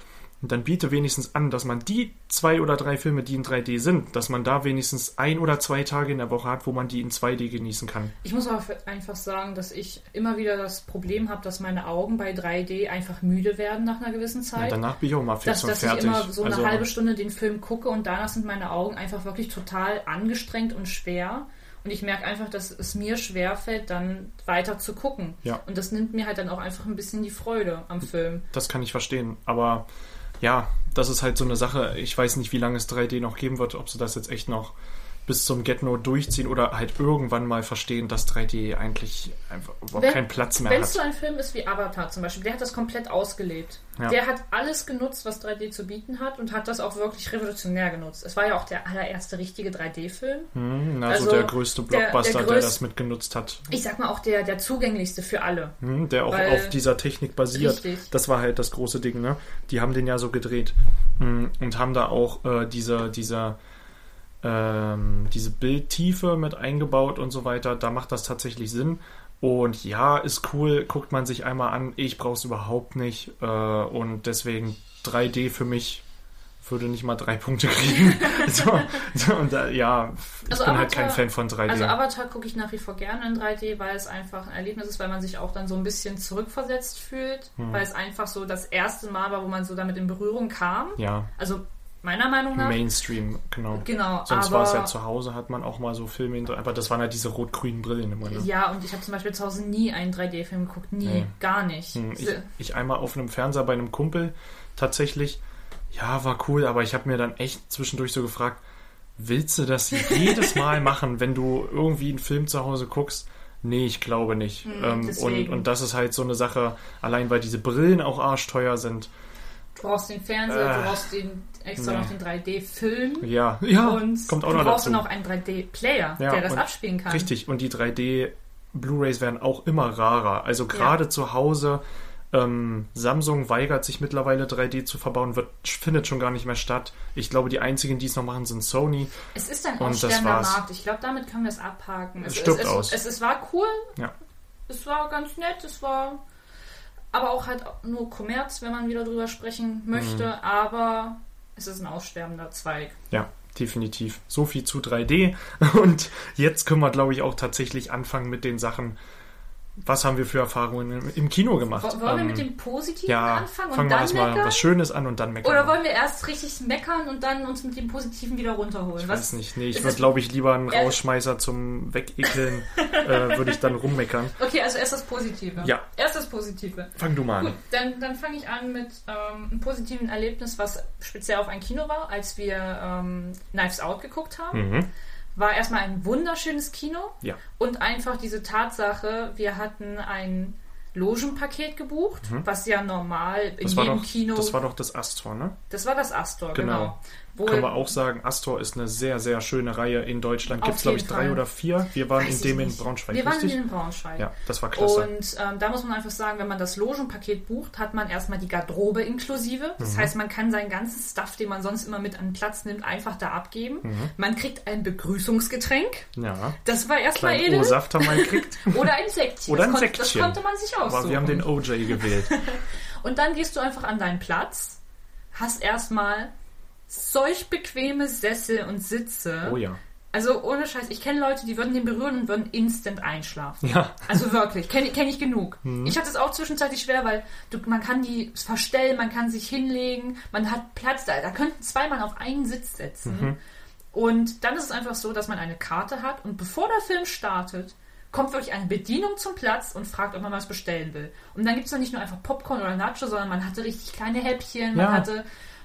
und dann biete wenigstens an, dass man die zwei oder drei Filme, die in 3D sind, dass man da wenigstens ein oder zwei Tage in der Woche hat, wo man die in 2D genießen kann. Ich muss aber einfach sagen, dass ich immer wieder das Problem habe, dass meine Augen bei 3D einfach müde werden nach einer gewissen Ja, Zeit. danach bin ich auch mal fix dass, und dass fertig. ich immer so eine also, halbe Stunde den Film gucke und danach sind meine Augen einfach wirklich total angestrengt und schwer. Und ich merke einfach, dass es mir schwerfällt, dann weiter zu gucken. Ja. Und das nimmt mir halt dann auch einfach ein bisschen die Freude am Film. Das kann ich verstehen. Aber ja, das ist halt so eine Sache. Ich weiß nicht, wie lange es 3D noch geben wird, ob sie das jetzt echt noch bis zum Get-No durchziehen oder halt irgendwann mal verstehen, dass 3D eigentlich einfach überhaupt Wenn- keinen Platz mehr Wenn es so hat. ein Film ist wie Avatar zum Beispiel, der hat das komplett ausgelebt. Ja. Der hat alles genutzt, was 3D zu bieten hat und hat das auch wirklich revolutionär genutzt. Es war ja auch der allererste richtige 3D-Film. Hm, also, also der größte der- der Blockbuster, der, das mitgenutzt hat. Ich sag mal auch der, der zugänglichste für alle. Hm, der auch auf dieser Technik basiert. Richtig. Das war halt das große Ding, ne? Die haben den ja so gedreht hm, und haben da auch äh, diese, diese, ähm, diese Bildtiefe mit eingebaut und so weiter. Da macht das tatsächlich Sinn. Und ja, ist cool, guckt man sich einmal an. Ich brauche es überhaupt nicht. Äh, und deswegen 3D für mich würde nicht mal drei Punkte kriegen. so, so, und da, ja, ich Also bin halt Avatar- kein Fan von 3D. Also Avatar gucke ich nach wie vor gerne in 3D, weil es einfach ein Erlebnis ist, weil man sich auch dann so ein bisschen zurückversetzt fühlt, Hm. weil es einfach so das erste Mal war, wo man so damit in Berührung kam. ja, Also meiner Meinung nach. Mainstream, genau. Genau, Sonst war es ja zu Hause, hat man auch mal so Filme, aber das waren ja diese rot-grünen Brillen immer. Ne? Ja, und ich habe zum Beispiel zu Hause nie einen 3D-Film geguckt. Nie. Nee. Gar nicht. Hm, Ich, ich einmal auf einem Fernseher bei einem Kumpel tatsächlich. Ja, war cool, aber ich habe mir dann echt zwischendurch so gefragt, willst du das jedes Mal machen, wenn du irgendwie einen Film zu Hause guckst? Nee, ich glaube nicht. ähm, und, Hm, und das ist halt so eine Sache, allein weil diese Brillen auch arschteuer sind. Du brauchst den Fernseher, Äh, du brauchst den extra nee. noch den 3D-Film. Ja, ja, und kommt auch du noch brauchst dazu. auch einen 3D-Player, Ja, der das abspielen kann. Richtig, und die 3D Blu-rays werden auch immer rarer. Also gerade zu Hause, ähm, Samsung weigert sich mittlerweile 3D zu verbauen, wird, findet schon gar nicht mehr statt. Ich glaube, die einzigen, die es noch machen, sind Sony. Es ist ein Und das aussterbender war's. Markt. Ich glaube, damit können wir es abhaken. Es Es, stirbt es, aus. Es, es, es war cool, Ja. es war ganz nett, es war aber auch halt nur Kommerz, wenn man wieder drüber sprechen möchte. Mhm. Aber es ist ein aussterbender Zweig. Ja, definitiv. So viel zu 3D. Und jetzt können wir, glaube ich, auch tatsächlich anfangen mit den Sachen. Was haben wir für Erfahrungen im, Kino gemacht? Wo- Wollen wir Ähm, mit dem Positiven ja, anfangen fangen und wir dann erstmal meckern? was Schönes an und dann meckern. Oder wollen wir erst richtig meckern und dann uns mit dem Positiven wieder runterholen? Ich Was- weiß nicht. Nee, ich würde, glaube ich, lieber einen. Rausschmeißer zum Wegekeln, äh, würde ich dann rummeckern. Okay, also erst das Positive. Ja. Erst das Positive. Fang du mal Gut, an. dann, dann fange ich an mit ähm, einem positiven Erlebnis, was speziell auf ein Kino war, als wir ähm, Knives Out geguckt haben. Mhm. War erstmal ein wunderschönes Kino Ja. und einfach diese Tatsache, wir hatten ein Logenpaket gebucht, was ja normal in Mhm. Das jedem doch, Kino. das war doch das Astor, ne? das war das Astor, Genau. genau. Wo, Können wir auch sagen, Astor ist eine sehr, sehr schöne Reihe in Deutschland. Gibt es, glaube ich, drei Fall. oder vier. Wir waren Weiß in dem in. Braunschweig, Wir waren richtig? in Braunschweig. Ja, das war klasse. Und ähm, da muss man einfach sagen, wenn man das Logenpaket bucht, hat man erstmal die Garderobe inklusive. Das Mhm. heißt, man kann seinen ganzen Stuff, den man sonst immer mit an Platz nimmt, einfach da abgeben. Mhm. Man kriegt ein Begrüßungsgetränk. ja. Das war erstmal edel. O-Saft haben wir gekriegt. Oder ein Säckchen. Oder das ein Das Säckchen. konnte man sich aussuchen. Aber wir haben den OJ gewählt. Und dann gehst du einfach an deinen Platz, hast erstmal solch bequeme Sessel und Sitze. Oh ja. Also ohne Scheiß, ich kenne Leute, die würden den berühren und würden instant einschlafen. Ja. Also wirklich, kenne kenn ich genug. Mhm. Ich hatte es auch zwischenzeitlich schwer, weil du, man kann die verstellen, man kann sich hinlegen, man hat Platz, da, da könnten zwei Mann auf einen Sitz setzen. Mhm. Und dann ist es einfach so, dass man eine Karte hat und bevor der Film startet, kommt wirklich eine Bedienung zum Platz und fragt, ob man was bestellen will. Und dann gibt es dann nicht nur einfach Popcorn oder Nacho, sondern man hatte richtig kleine Häppchen, man Ja. hatte.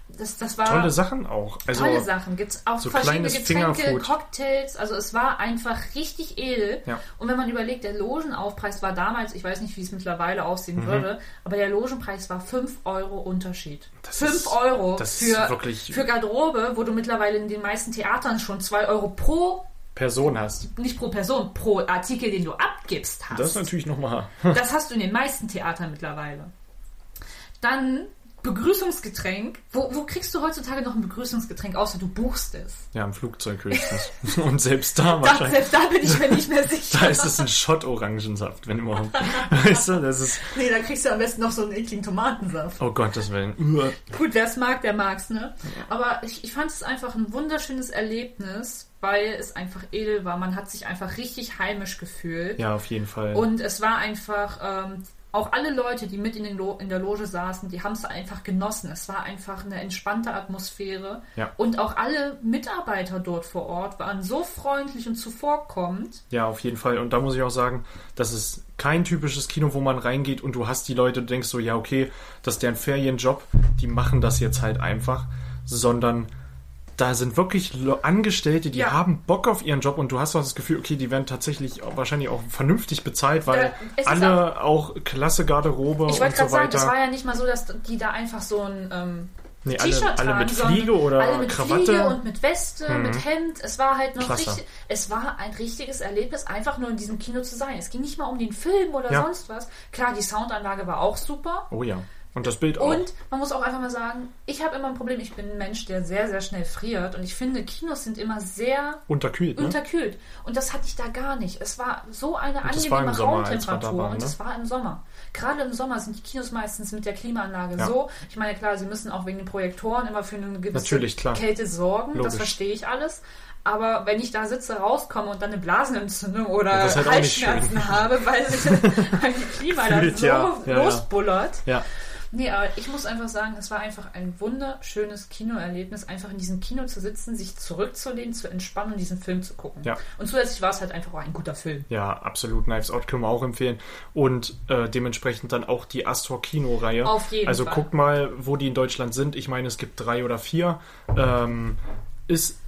Das, das war Tolle Sachen auch. Also, tolle Sachen. Gibt es auch so verschiedene Getränke. Cocktails. Also es war einfach richtig edel. Ja. Und wenn man überlegt, der Logenaufpreis war damals, ich weiß nicht, wie es mittlerweile aussehen Mhm. würde, aber der Logenpreis war 5 Euro Unterschied. Das 5 ist- Euro für Garderobe, wo du mittlerweile in den meisten Theatern schon 2 Euro pro, Person hast. nicht pro Person, pro Artikel, den du abgibst, hast. Das ist natürlich nochmal. Das hast du in den meisten Theatern mittlerweile. Dann Begrüßungsgetränk. Wo, wo kriegst du heutzutage noch ein Begrüßungsgetränk, außer du buchst es? Ja, im Flugzeug höchstens. Und selbst da wahrscheinlich. selbst da bin ich mir nicht mehr sicher. Da ist es ein Schott-Orangensaft, wenn überhaupt. Weißt du, das ist. Nee, da kriegst du am besten noch so einen ekligen Tomatensaft. Oh Gottes Willen. Uah. Gut, wer es mag, der mag's, ne? Aber ich, ich fand es einfach ein wunderschönes Erlebnis, weil es einfach edel war. Man hat sich einfach richtig heimisch gefühlt. Ja, auf jeden Fall. Und es war einfach, ähm, auch alle Leute, die mit in, in der Loge saßen, die haben es einfach genossen. Es war einfach eine entspannte Atmosphäre. Ja. Und auch alle Mitarbeiter dort vor Ort waren so freundlich und zuvorkommend. Ja, auf jeden Fall. Und da muss ich auch sagen, das ist kein typisches Kino, wo man reingeht und du hast die Leute, du denkst so, ja, okay, das ist deren Ferienjob, die machen das jetzt halt einfach, sondern da sind wirklich Angestellte, die Ja. haben Bock auf ihren Job und du hast auch das Gefühl, okay, die werden tatsächlich auch, wahrscheinlich auch vernünftig bezahlt, weil ist alle auch klasse Garderobe Ich und wollte so gerade sagen, weiter. es war ja nicht mal so, dass die da einfach so ein ähm, Nee, alle- T-Shirt alle tragen, mit Fliege oder alle mit Krawatte. Mhm. Fliege und mit Weste, mit Hemd. Es war halt noch Klasse. richtig, es war ein richtiges Erlebnis, einfach nur in diesem Kino zu sein. Es ging nicht mal um den Film oder Ja. sonst was. Klar, die Soundanlage war auch super. Oh ja. Und das Bild auch. Und man muss auch einfach mal sagen, ich habe immer ein Problem, ich bin ein Mensch, der sehr, sehr schnell friert und ich finde, Kinos sind immer sehr Unterkühlt, ne? unterkühlt. Und das hatte ich da gar nicht. Es war so eine Und das angenehme da Raumtemperatur waren, und ne? es war im Sommer. Gerade im Sommer sind die Kinos meistens mit der Klimaanlage Ja. so. Ich meine, klar, sie müssen auch wegen den Projektoren immer für eine gewisse. Kälte sorgen. Logisch. Das verstehe ich alles. Aber wenn ich da sitze, rauskomme und dann eine Blasenentzündung oder Das ist halt Halsschmerzen habe, weil, sich- weil die Klima da Fühlt, so ja. Ja, ja. losbullert. Ja. Nee, aber ich muss einfach sagen, es war einfach ein wunderschönes Kinoerlebnis, einfach in diesem Kino zu sitzen, sich zurückzulehnen, zu entspannen und diesen Film zu gucken. Ja. Und zusätzlich war es halt einfach auch ein guter Film. Ja, absolut. Knives Out können wir auch empfehlen. Und äh, dementsprechend dann auch die Astor Kino-Reihe. Auf jeden also Fall. guckt mal, wo die in Deutschland sind. Ich meine, es gibt drei oder vier. Ähm, ist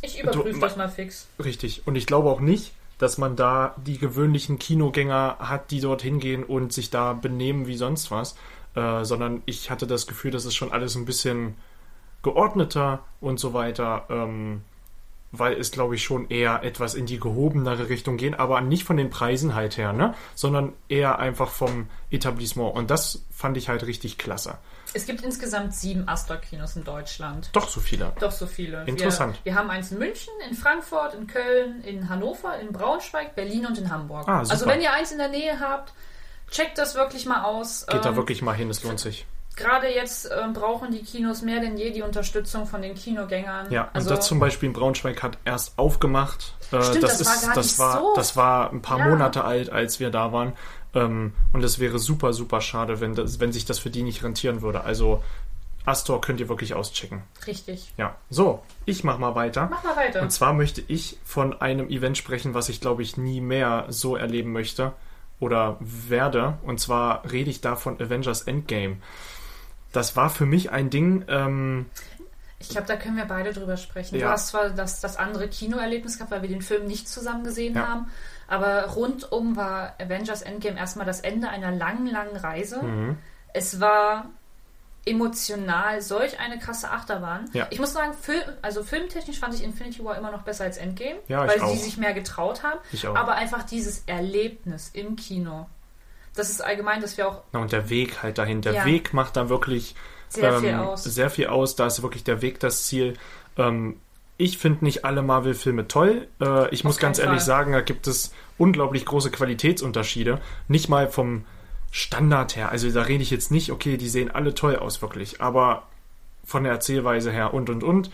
Ich überprüfe das mal fix. richtig. Und ich glaube auch nicht, dass man da die gewöhnlichen Kinogänger hat, die dort hingehen und sich da benehmen wie sonst was. Äh, sondern ich hatte das Gefühl, das ist schon alles ein bisschen geordneter und so weiter. Ähm, weil es, glaube ich, schon eher etwas in die gehobenere Richtung gehen, aber nicht von den Preisen halt her, ne? Sondern eher einfach vom Etablissement. Und das fand ich halt richtig klasse. Es gibt insgesamt sieben Astor-Kinos in Deutschland. Doch so viele. Doch so viele. Interessant. Wir, wir haben eins in München, in Frankfurt, in Köln, in Hannover, in Braunschweig, Berlin und in Hamburg. Ah, also wenn ihr eins in der Nähe habt, checkt das wirklich mal aus. Geht da Ähm, wirklich mal hin, es lohnt sich. Gerade jetzt ähm, brauchen die Kinos mehr denn je die Unterstützung von den Kinogängern. Ja, also, und das zum Beispiel in Braunschweig hat erst aufgemacht. Äh, Stimmt, das, das war ist, gar das nicht war, so- das war ein paar Ja. Monate alt, als wir da waren. Ähm, und es wäre super, super schade, wenn, das, wenn sich das für die nicht rentieren würde. Also Astor könnt ihr wirklich auschecken. Richtig. Ja, so, ich mach mal weiter. Mach mal weiter. Und zwar möchte ich von einem Event sprechen, was ich glaube ich nie mehr so erleben möchte oder werde. Und zwar rede ich da von Avengers Endgame. Das war für mich ein Ding, ähm, Ich glaube, da können wir beide drüber sprechen. Ja. Du hast zwar das, das andere Kinoerlebnis gehabt, weil wir den Film nicht zusammen gesehen Ja. haben, aber rundum war Avengers Endgame erstmal das Ende einer langen, langen Reise. Mhm. Es war emotional solch eine krasse Achterbahn. Ja. Ich muss sagen, Film, also filmtechnisch fand ich Infinity War immer noch besser als Endgame, Ja, weil sie sich mehr getraut haben. Aber einfach dieses Erlebnis im Kino. Das ist allgemein, dass wir auch Na, und der Weg halt dahin. Der Ja. Weg macht da wirklich Sehr ähm, viel aus. Sehr viel aus. Da ist wirklich der Weg das Ziel. Ähm, ich finde nicht alle Marvel-Filme toll. Äh, ich muss keinen ganz ehrlich Fall. sagen, da gibt es unglaublich große Qualitätsunterschiede. Nicht mal vom Standard her. Also da rede ich jetzt nicht, okay, die sehen alle toll aus, wirklich. Aber von der Erzählweise her und und und.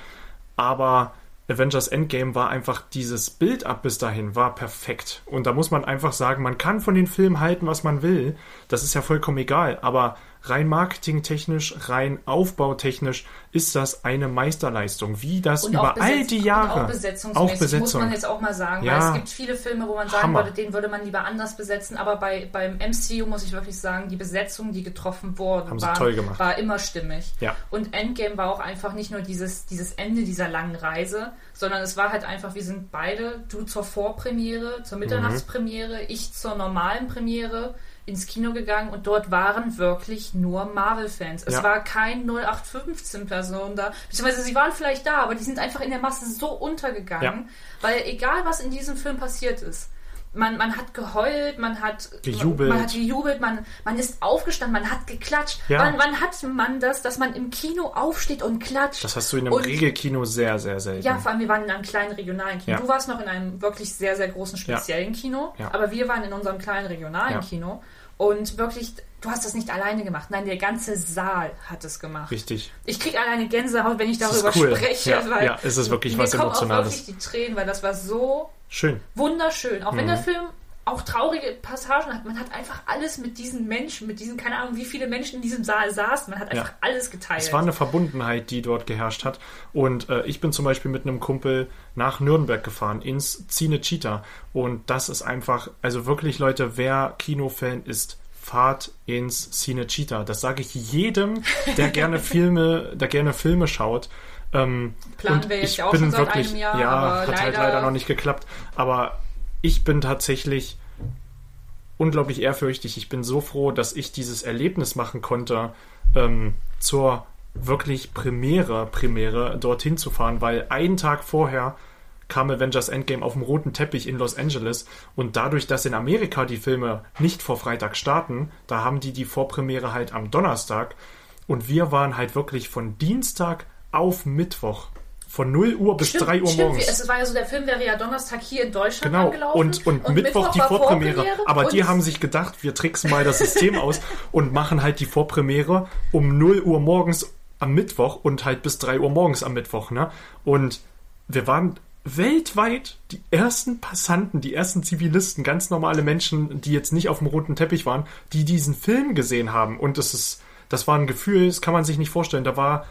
Aber Avengers Endgame war einfach dieses Bild ab bis dahin war perfekt. Und da muss man einfach sagen, man kann von den Filmen halten, was man will. Das ist ja vollkommen egal. Aber rein marketingtechnisch, rein aufbautechnisch ist das eine Meisterleistung. Wie das Und auch über all die Jahre. auch besetzungsmäßig, muss Besetzung. man jetzt auch mal sagen. Ja. Weil es gibt viele Filme, wo man sagen Hammer. würde, den würde man lieber anders besetzen. Aber bei, beim MCU muss ich wirklich sagen, die Besetzung, die getroffen wurde, war, war immer stimmig. Ja. Und Endgame war auch einfach nicht nur dieses, dieses Ende dieser langen Reise, sondern es war halt einfach, wir sind beide, du zur Vorpremiere, zur Mitternachtspremiere, ich zur normalen Premiere ins Kino gegangen und dort waren wirklich nur Marvel-Fans. Es Ja. war kein 0815-Person da, beziehungsweise sie waren vielleicht da, aber die sind einfach in der Masse so untergegangen, Ja. weil egal was in diesem Film passiert ist, man, man hat geheult, man hat Gejubelt. man hat gejubelt, man, man ist aufgestanden, man hat geklatscht. Ja. Wann, wann hat man das, dass man im Kino aufsteht und klatscht? Das hast du in einem Und- Regelkino sehr, sehr selten. Ja, vor allem wir waren in einem kleinen regionalen Kino. Ja. Du warst noch in einem wirklich sehr, sehr großen speziellen Kino, Ja. aber wir waren in unserem kleinen regionalen. Kino. Und wirklich, du hast das nicht alleine gemacht. Nein, der ganze Saal hat es gemacht. Richtig. Ich kriege alleine Gänsehaut, wenn ich darüber cool. spreche. Ja, weil ja, es ist wirklich was Emotionales. Auch wirklich die Tränen, weil das war so Schön. wunderschön. Auch wenn Mhm. der Film auch traurige Passagen hat, man hat einfach alles mit diesen Menschen, mit diesen, keine Ahnung, wie viele Menschen in diesem Saal saßen, man hat einfach Ja. alles geteilt. Es war eine Verbundenheit, die dort geherrscht hat. Und äh, ich bin zum Beispiel mit einem Kumpel nach Nürnberg gefahren, ins Cinecittà. Und das ist einfach, also wirklich, Leute, wer Kinofan ist, fahrt ins Cinecittà. Das sage ich jedem, der gerne Filme, der gerne Filme schaut. Ähm, Planen wir jetzt ich auch bin schon seit wirklich, einem Jahr, ja, hat halt leider- leider noch nicht geklappt. Aber ich bin tatsächlich unglaublich ehrfürchtig. Ich bin so froh, dass ich dieses Erlebnis machen konnte, ähm, zur wirklich Premiere, Premiere dorthin zu fahren, weil einen Tag vorher kam Avengers Endgame auf dem roten Teppich in Los Angeles und dadurch, dass in Amerika die Filme nicht vor Freitag starten, da haben die die Vorpremiere halt am Donnerstag und wir waren halt wirklich von Dienstag auf Mittwoch von 0 Uhr bis Stimmt, 3 Uhr stimmt. morgens. Es war ja so, der Film wäre ja Donnerstag hier in Deutschland Genau, angelaufen. und, und, Mittwoch, die war Vorpremiere. Aber die und haben sich gedacht, wir tricksen mal das System aus und machen halt die Vorpremiere um 0 Uhr morgens am Mittwoch und halt bis 3 Uhr morgens am Mittwoch. Ne? Und wir waren weltweit die ersten Passanten, die ersten Zivilisten, ganz normale Menschen, die jetzt nicht auf dem roten Teppich waren, die diesen Film gesehen haben. Und das ist, das war ein Gefühl, das kann man sich nicht vorstellen. Da war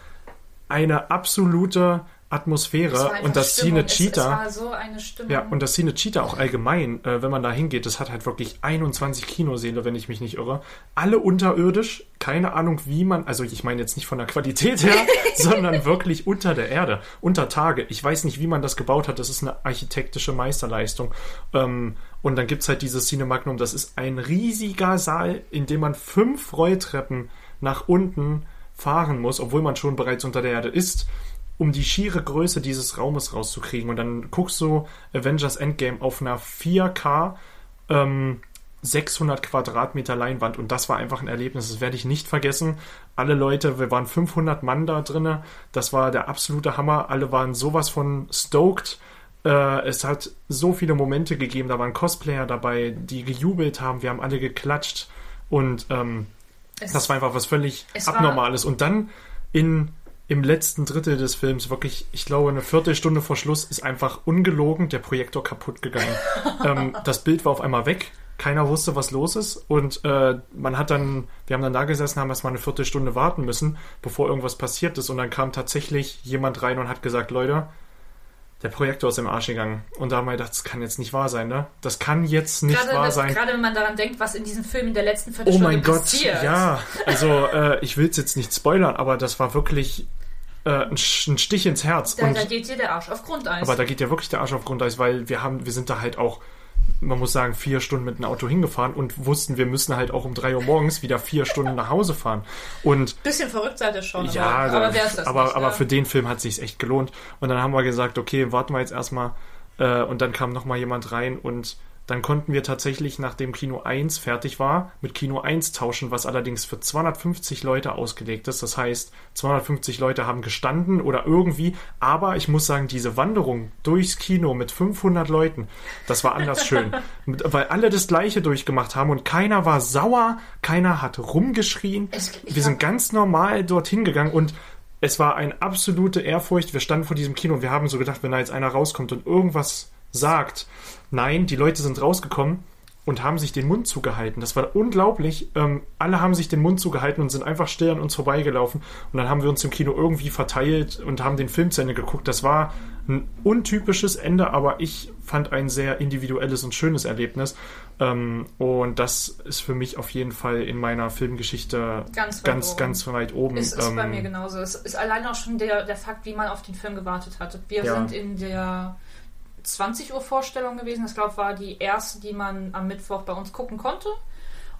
eine absolute es Atmosphäre und das Stimmung. Cinecittà. Es, es war so eine. Ja, und das Cinecittà auch allgemein, äh, wenn man da hingeht, das hat halt wirklich 21 Kinosäle, wenn ich mich nicht irre. Alle unterirdisch, keine Ahnung, wie man, also ich meine jetzt nicht von der Qualität her, sondern wirklich unter der Erde, unter Tage. Ich weiß nicht, wie man das gebaut hat, das ist eine architektische Meisterleistung. Ähm, und dann gibt's halt dieses Cinemagnum, das ist ein riesiger Saal, in dem man fünf Rolltreppen nach unten fahren muss, obwohl man schon bereits unter der Erde ist um die schiere Größe dieses Raumes rauszukriegen. Und dann guckst du Avengers Endgame auf einer 4K ähm, 600 Quadratmeter Leinwand und das war einfach ein Erlebnis, das werde ich nicht vergessen. Alle Leute, wir waren 500 Mann da drinne, das war der absolute Hammer. Alle waren sowas von stoked. Äh, es hat so viele Momente gegeben, da waren Cosplayer dabei, die gejubelt haben, wir haben alle geklatscht und ähm, das war einfach was völlig Abnormales. Und dann in, im letzten Drittel des Films, wirklich, ich glaube, eine Viertelstunde vor Schluss, ist einfach ungelogen der Projektor kaputt gegangen. ähm, das Bild war auf einmal weg. Keiner wusste, was los ist. Und äh, man hat dann, wir haben dann da gesessen, haben erstmal eine Viertelstunde warten müssen, bevor irgendwas passiert ist. Und dann kam tatsächlich jemand rein und hat gesagt, Leute, der Projektor ist im Arsch gegangen. Und da haben wir gedacht, das kann jetzt nicht wahr sein, ne? Das kann jetzt nicht gerade, wahr das- sein. gerade wenn man daran denkt, was in diesem Film in der letzten Oh Viertelstunde mein Gott, passiert. ja. Also äh, ich will es jetzt nicht spoilern, aber das war wirklich äh, ein, Stich ins Herz. Da, Und, da geht dir der Arsch auf Grundeis. aber da geht ja wirklich der Arsch auf Grundeis, weil wir haben, wir sind da halt auch, man muss sagen, vier Stunden mit dem Auto hingefahren und wussten, wir müssen halt auch um drei Uhr morgens wieder vier Stunden nach Hause fahren. Und Bisschen verrückt seid ihr schon, ja, aber, aber aber, nicht, aber ne? für den Film hat sich's echt gelohnt. Und dann haben wir gesagt, okay, warten wir jetzt erstmal. Äh, und dann kam noch mal jemand rein und dann konnten wir tatsächlich, nachdem Kino 1 fertig war, mit Kino 1 tauschen, was allerdings für 250 Leute ausgelegt ist. Das heißt, 250 Leute haben gestanden oder irgendwie. Aber ich muss sagen, diese Wanderung durchs Kino mit 500 Leuten, das war anders schön. Weil alle das Gleiche durchgemacht haben und keiner war sauer, keiner hat rumgeschrien. Wir sind ganz normal dorthin gegangen und es war eine absolute Ehrfurcht. Wir standen vor diesem Kino und wir haben so gedacht, wenn da jetzt einer rauskommt und irgendwas sagt. Nein, die Leute sind rausgekommen. und haben sich den Mund zugehalten. Das war unglaublich. Ähm, alle haben sich den Mund zugehalten und sind einfach still an uns vorbeigelaufen. Und dann haben wir uns im Kino irgendwie verteilt und haben den Film zu Ende geguckt. Das war ein untypisches Ende, aber ich fand ein sehr individuelles und schönes Erlebnis. Ähm, und das ist für mich auf jeden Fall in meiner Filmgeschichte Ganz weit ganz, oben. ganz weit oben. Es ist bei Ähm, mir genauso. Es ist allein auch schon der, der Fakt, wie man auf den Film gewartet hat. Wir Ja. sind in der 20 Uhr Vorstellung gewesen. Das glaube war die erste, die man am Mittwoch bei uns gucken konnte.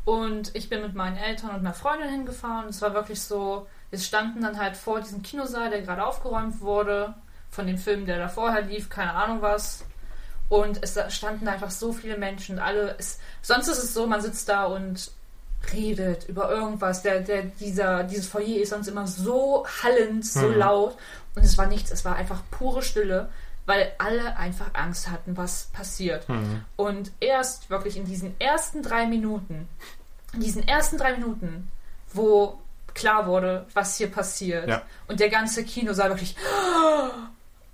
Und ich bin mit meinen Eltern und einer Freundin hingefahren. Es war wirklich so, wir standen dann halt vor diesem Kinosaal, der gerade aufgeräumt wurde, von dem Film, der da vorher lief, keine Ahnung was. Und es standen da einfach so viele Menschen. Alle, es, sonst ist es so, man sitzt da und redet über irgendwas. Der, der, dieser, dieses Foyer ist sonst immer so hallend, so laut. Und es war nichts, es war einfach pure Stille, weil alle einfach Angst hatten, was passiert. Und erst wirklich in diesen ersten drei Minuten, in diesen ersten drei Minuten, wo klar wurde, was hier passiert. Ja. Und der ganze Kinosaal wirklich.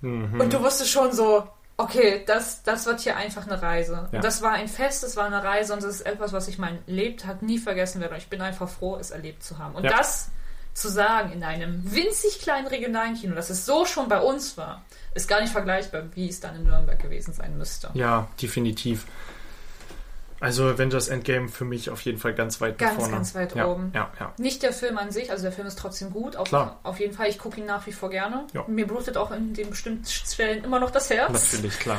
Und du wusstest schon so, okay, das, das wird hier einfach eine Reise. Ja. Und das war ein Fest, das war eine Reise und das ist etwas, was ich mein Lebtag nie vergessen werde. Und ich bin einfach froh, es erlebt zu haben. Und Ja. das zu sagen in einem winzig kleinen regionalen Kino, dass es so schon bei uns war, ist gar nicht vergleichbar, wie es dann in Nürnberg gewesen sein müsste. Ja, definitiv. Also Avengers Endgame für mich auf jeden Fall ganz weit nach Ganz, vorne. ganz weit ja, oben. Ja, ja. Nicht der Film an sich, also der Film ist trotzdem gut. Auf, Klar. auf jeden Fall, ich gucke ihn nach wie vor gerne. Ja. Mir blutet auch in den bestimmten Stellen immer noch das Herz. Natürlich, klar.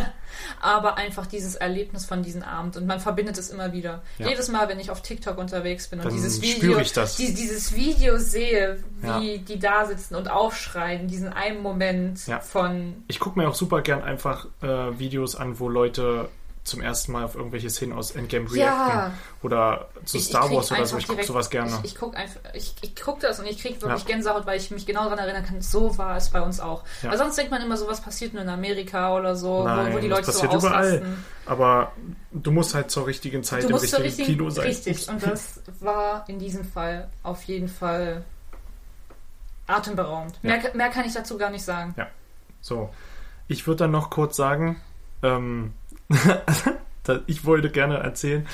aber einfach dieses Erlebnis von diesem Abend und man verbindet es immer wieder. Ja. Jedes Mal, wenn ich auf TikTok unterwegs bin und Dann dieses Video. Die, dieses Video sehe, wie die da sitzen und aufschreien, diesen einen Moment von Ich gucke mir auch super gern einfach äh, Videos an, wo Leute zum ersten Mal auf irgendwelche Szenen aus Endgame Ja. reacten. Oder zu Ich- ich Star krieg Wars oder so. Ich gucke sowas gerne. Ich, ich gucke ich, ich guck das und ich kriege wirklich Ja. Gänsehaut, weil ich mich genau daran erinnern kann, so war es bei uns auch. Ja. Weil sonst denkt man immer, sowas passiert nur in Amerika oder so, Nein, wo, wo die das Leute so passiert überall. Aber du musst halt zur richtigen Zeit im richtigen richtig, Kino sein. richtig. Und das war in diesem Fall auf jeden Fall atemberaubend. Ja. Mehr, mehr kann ich dazu gar nicht sagen. So, ich würde dann noch kurz sagen, ähm, ich wollte gerne erzählen,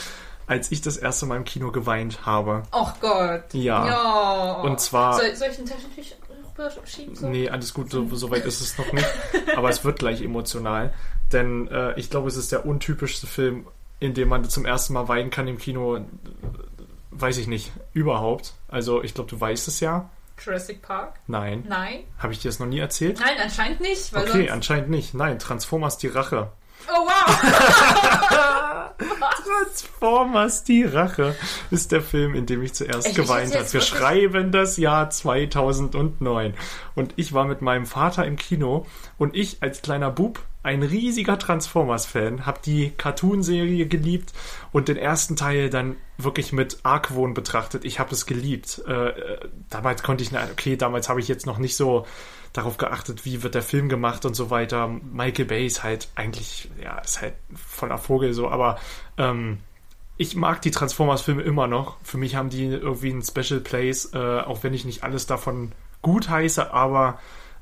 als ich das erste Mal im Kino geweint habe. Och Gott. Ja. Ja. Und zwar- Soll, soll ich den Taschentücher rüberschieben? So? Nee, alles gut, so, so weit ist es noch nicht. Aber es wird gleich emotional. Denn äh, ich glaube, es ist der untypischste Film, in dem man zum ersten Mal weinen kann im Kino. Weiß ich nicht, überhaupt. Also, ich glaube, du weißt es ja. Jurassic Park? Nein. Nein. Habe ich dir das noch nie erzählt? Nein, anscheinend nicht. Okay, anscheinend nicht. Nein, Transformers die Rache. Oh wow. Transformers die Rache ist der Film, in dem ich zuerst? Ich geweint habe. Wir schreiben das Jahr 2009 und ich war mit meinem Vater im Kino und ich als kleiner Bub, ein riesiger Transformers-Fan, habe die Cartoon-Serie geliebt und den ersten Teil dann wirklich mit Argwohn betrachtet. Ich habe es geliebt. Äh, äh, damals konnte ich, okay, damals habe ich jetzt noch nicht so darauf geachtet, wie wird der Film gemacht und so weiter. Michael Bay ist halt eigentlich, ja, ist halt voller Vogel so, aber ähm, ich mag die Transformers-Filme immer noch. Für mich haben die irgendwie einen Special Place, äh, auch wenn ich nicht alles davon gut heiße, aber